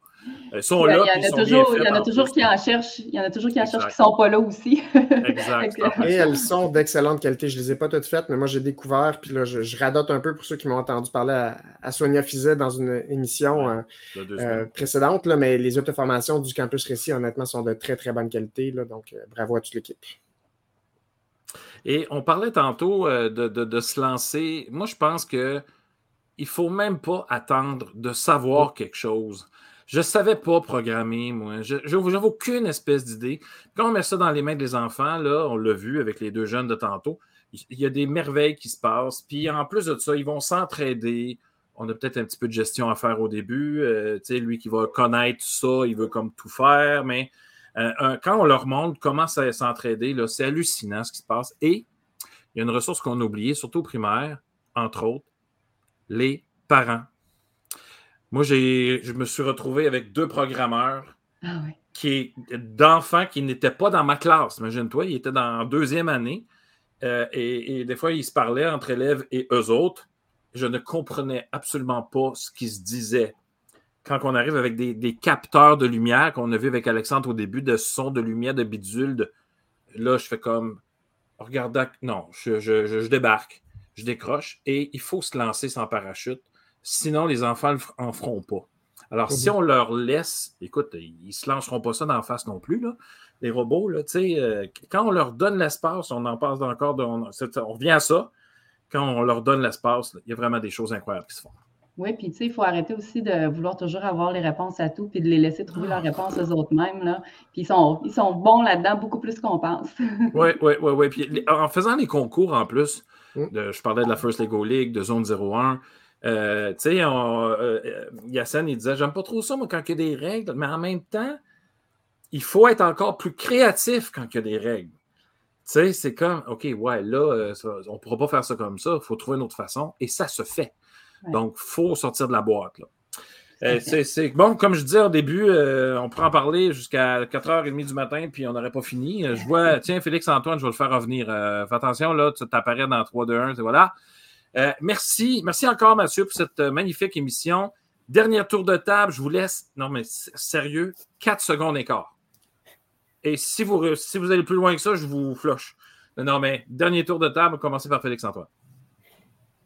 Ils sont là. Il y en a toujours, il y en a toujours qui en cherchent. Il y en a toujours qui en cherchent qui ne sont pas là aussi. exact. [LAUGHS] et elles sont d'excellente qualité. Je ne les ai pas toutes faites, mais moi j'ai découvert. Puis là, je, radote un peu pour ceux qui m'ont entendu parler à, Sonia Fizet dans une émission euh, précédente. Là, mais les auto-formations du campus Récit, sont de très, très bonne qualité. Là, donc, euh, bravo à toute l'équipe. Et on parlait tantôt euh, de, se lancer. Moi, je pense que il faut même pas attendre de savoir quelque chose. Je ne savais pas programmer, moi. Je n'avais aucune espèce d'idée. Quand on met ça dans les mains des enfants, là, on l'a vu avec les deux jeunes de tantôt, il y a des merveilles qui se passent. Puis en plus de ça, ils vont s'entraider. On a peut-être un petit peu de gestion à faire au début. Euh, lui qui va connaître ça, il veut comme tout faire. Mais euh, un- quand on leur montre comment ça- s'entraider, c'est hallucinant ce qui se passe. Et il y a une ressource qu'on a oubliée, surtout au primaire, entre autres, les parents. Moi, je me suis retrouvé avec deux programmeurs Ah ouais. qui, d'enfants qui n'étaient pas dans ma classe. Imagine-toi, ils étaient dans deuxième année. euh, et, et des fois, ils se parlaient entre élèves et eux autres. Je ne comprenais absolument pas ce qu'ils se disaient. Quand on arrive avec des, des capteurs de lumière qu'on a vu avec Alexandre au début, de son, de lumière, de bidule, de- là, je fais comme, regardant, non, je, je- je- je débarque, je décroche, et il faut se lancer sans parachute. Sinon, les enfants ne en feront pas. Alors, si on leur laisse, écoute, ils ne se lanceront pas ça d'en face non plus, là. Les robots, là, tu sais, euh, quand on leur donne l'espace, on en passe encore, de- on, c'est- on revient à ça. Quand on leur donne l'espace, il y a vraiment des choses incroyables qui se font. Oui, puis tu sais, il faut arrêter aussi de vouloir toujours avoir les réponses à tout, puis de les laisser trouver leurs réponses eux autres mêmes. Là. Puis ils sont, ils sont bons là-dedans beaucoup plus qu'on pense. Oui, oui, oui, oui. Puis en faisant les concours en plus, Mm. de- je parlais de la First Lego League, de Zone 01. euh, tu sais, euh, euh, Yassine, il disait J'aime pas trop ça, moi, quand il y a des règles, mais en même temps, il faut être encore plus créatif quand il y a des règles. Tu sais, c'est comme OK, ouais, là, euh, ça- on ne pourra pas faire ça comme ça, il faut trouver une autre façon, et ça se fait. Ouais. Donc, il faut sortir de la boîte. Là. Euh, c'est, c'est- bon, comme je disais au début, euh, on pourrait en parler jusqu'à 4h30 du matin, puis on n'aurait pas fini. Je vois, [LAUGHS] tiens, Félix-Antoine, je vais le faire revenir. Euh, fais attention, là, tu t'apparais dans 3, 2, 1, et voilà. Euh, merci. Merci encore, Mathieu, pour cette magnifique émission. Dernier tour de table, je vous laisse. Non, mais sérieux, 4 secondes et quart. Et si vous, si vous allez plus loin que ça, je vous flush. Non, non, mais dernier tour de table, commencez par Félix-Antoine.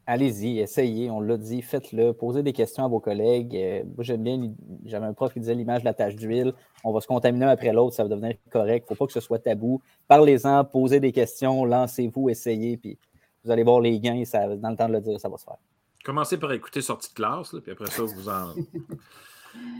Allez-y, essayez, on l'a dit, faites-le, posez des questions à vos collègues. Euh, moi, j'aime bien, j'avais un prof qui disait l'image de la tâche d'huile. On va se contaminer un après l'autre, ça va devenir correct. Il ne faut pas que ce soit tabou. Parlez-en, posez des questions, lancez-vous, essayez, puis vous allez voir les gains, ça, dans le temps de le dire, ça va se faire. Commencez par écouter Sortie de classe, là, puis après ça, vous en. [LAUGHS]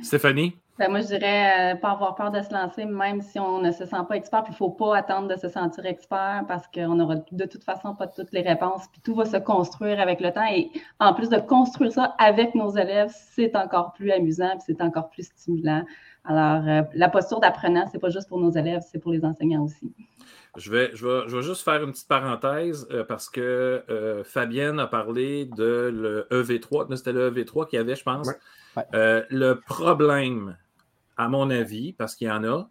Stéphanie? Ben, moi, je dirais euh, pas avoir peur de se lancer, même si on ne se sent pas expert. Puis il ne faut pas attendre de se sentir expert parce qu'on n'aura de toute façon pas toutes les réponses. Puis tout va se construire avec le temps. Et en plus de construire ça avec nos élèves, c'est encore plus amusant puis c'est encore plus stimulant. Alors, euh, la posture d'apprenant, c'est pas juste pour nos élèves, c'est pour les enseignants aussi. Je vais, je, vais, je vais juste faire une petite parenthèse euh, parce que euh, Fabienne a parlé de le EV3. Non, C'était le EV3 qu'il y avait, je pense. Ouais. Ouais. Euh, le problème, à mon avis, parce qu'il y en a,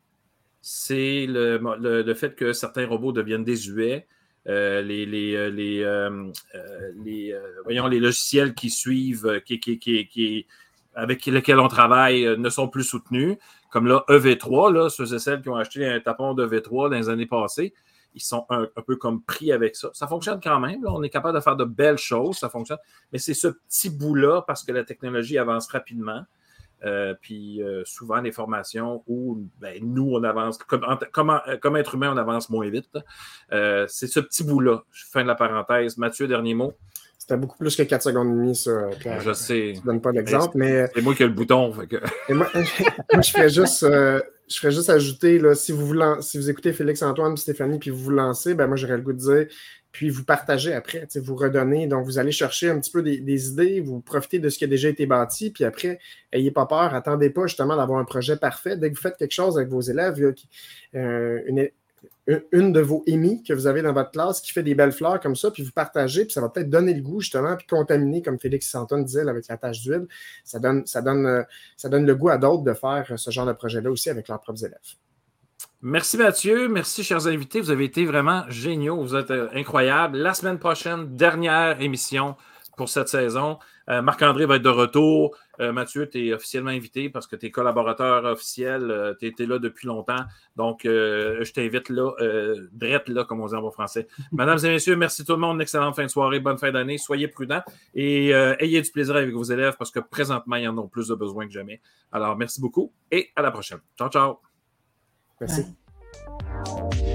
c'est le, le- le fait que certains robots deviennent désuets. Euh, les, les, les, euh, euh, les, euh, voyons, les logiciels qui suivent, qui, qui, qui, qui- avec lesquels on travaille, euh, ne sont plus soutenus. Comme là, EV3, là, ceux et celles qui ont acheté un tapon de V3 dans les années passées, ils sont un, peu comme pris avec ça. Ça fonctionne quand même. on est capable de faire de belles choses, ça fonctionne. Mais c'est ce petit bout-là, parce que la technologie avance rapidement. euh, puis euh, souvent, les formations où ben, nous, on avance, comme, comme, être humain, on avance moins vite. c'est ce petit bout-là. Fin de la parenthèse. Mathieu, dernier mot. C'était beaucoup plus que 4 secondes et demie, ça, Pierre. Je sais. Je ne donne pas d'exemple, mais C'est moi qui ai le bouton. fait que- Et moi, [LAUGHS] moi, je ferais juste, euh, je ferais juste ajouter, là, si, vous vous lan- si vous écoutez Félix-Antoine et Stéphanie, puis vous vous lancez, ben moi, j'aurais le goût de dire, puis vous partagez après, vous redonnez. Donc, vous allez chercher un petit peu des, des idées, vous profitez de ce qui a déjà été bâti, puis après, ayez pas peur, attendez pas justement d'avoir un projet parfait. Dès que vous faites quelque chose avec vos élèves, euh, une, une- de vos émis que vous avez dans votre classe qui fait des belles fleurs comme ça, puis vous partagez, puis ça va peut-être donner le goût justement, puis contaminer, comme Félix Antoine disait, avec la tâche d'huile, ça donne, ça, donne, euh, ça donne le goût à d'autres de faire ce genre de projet-là aussi avec leurs propres élèves. Merci Mathieu, merci chers invités, vous avez été vraiment géniaux, vous êtes euh, incroyables. La semaine prochaine, dernière émission pour cette saison. Euh, Marc-André va être de retour. Euh, Mathieu, tu es officiellement invité parce que tu es collaborateur officiel, tu étais là depuis longtemps. Donc, euh, je t'invite là, euh, drette là, comme on dit en bon français. Mesdames et messieurs, merci tout le monde. Excellente fin de soirée, bonne fin d'année. Soyez prudents et euh, ayez du plaisir avec vos élèves parce que présentement, ils en ont plus de besoin que jamais. Alors, merci beaucoup et à la prochaine. Ciao, ciao. Merci. Ouais.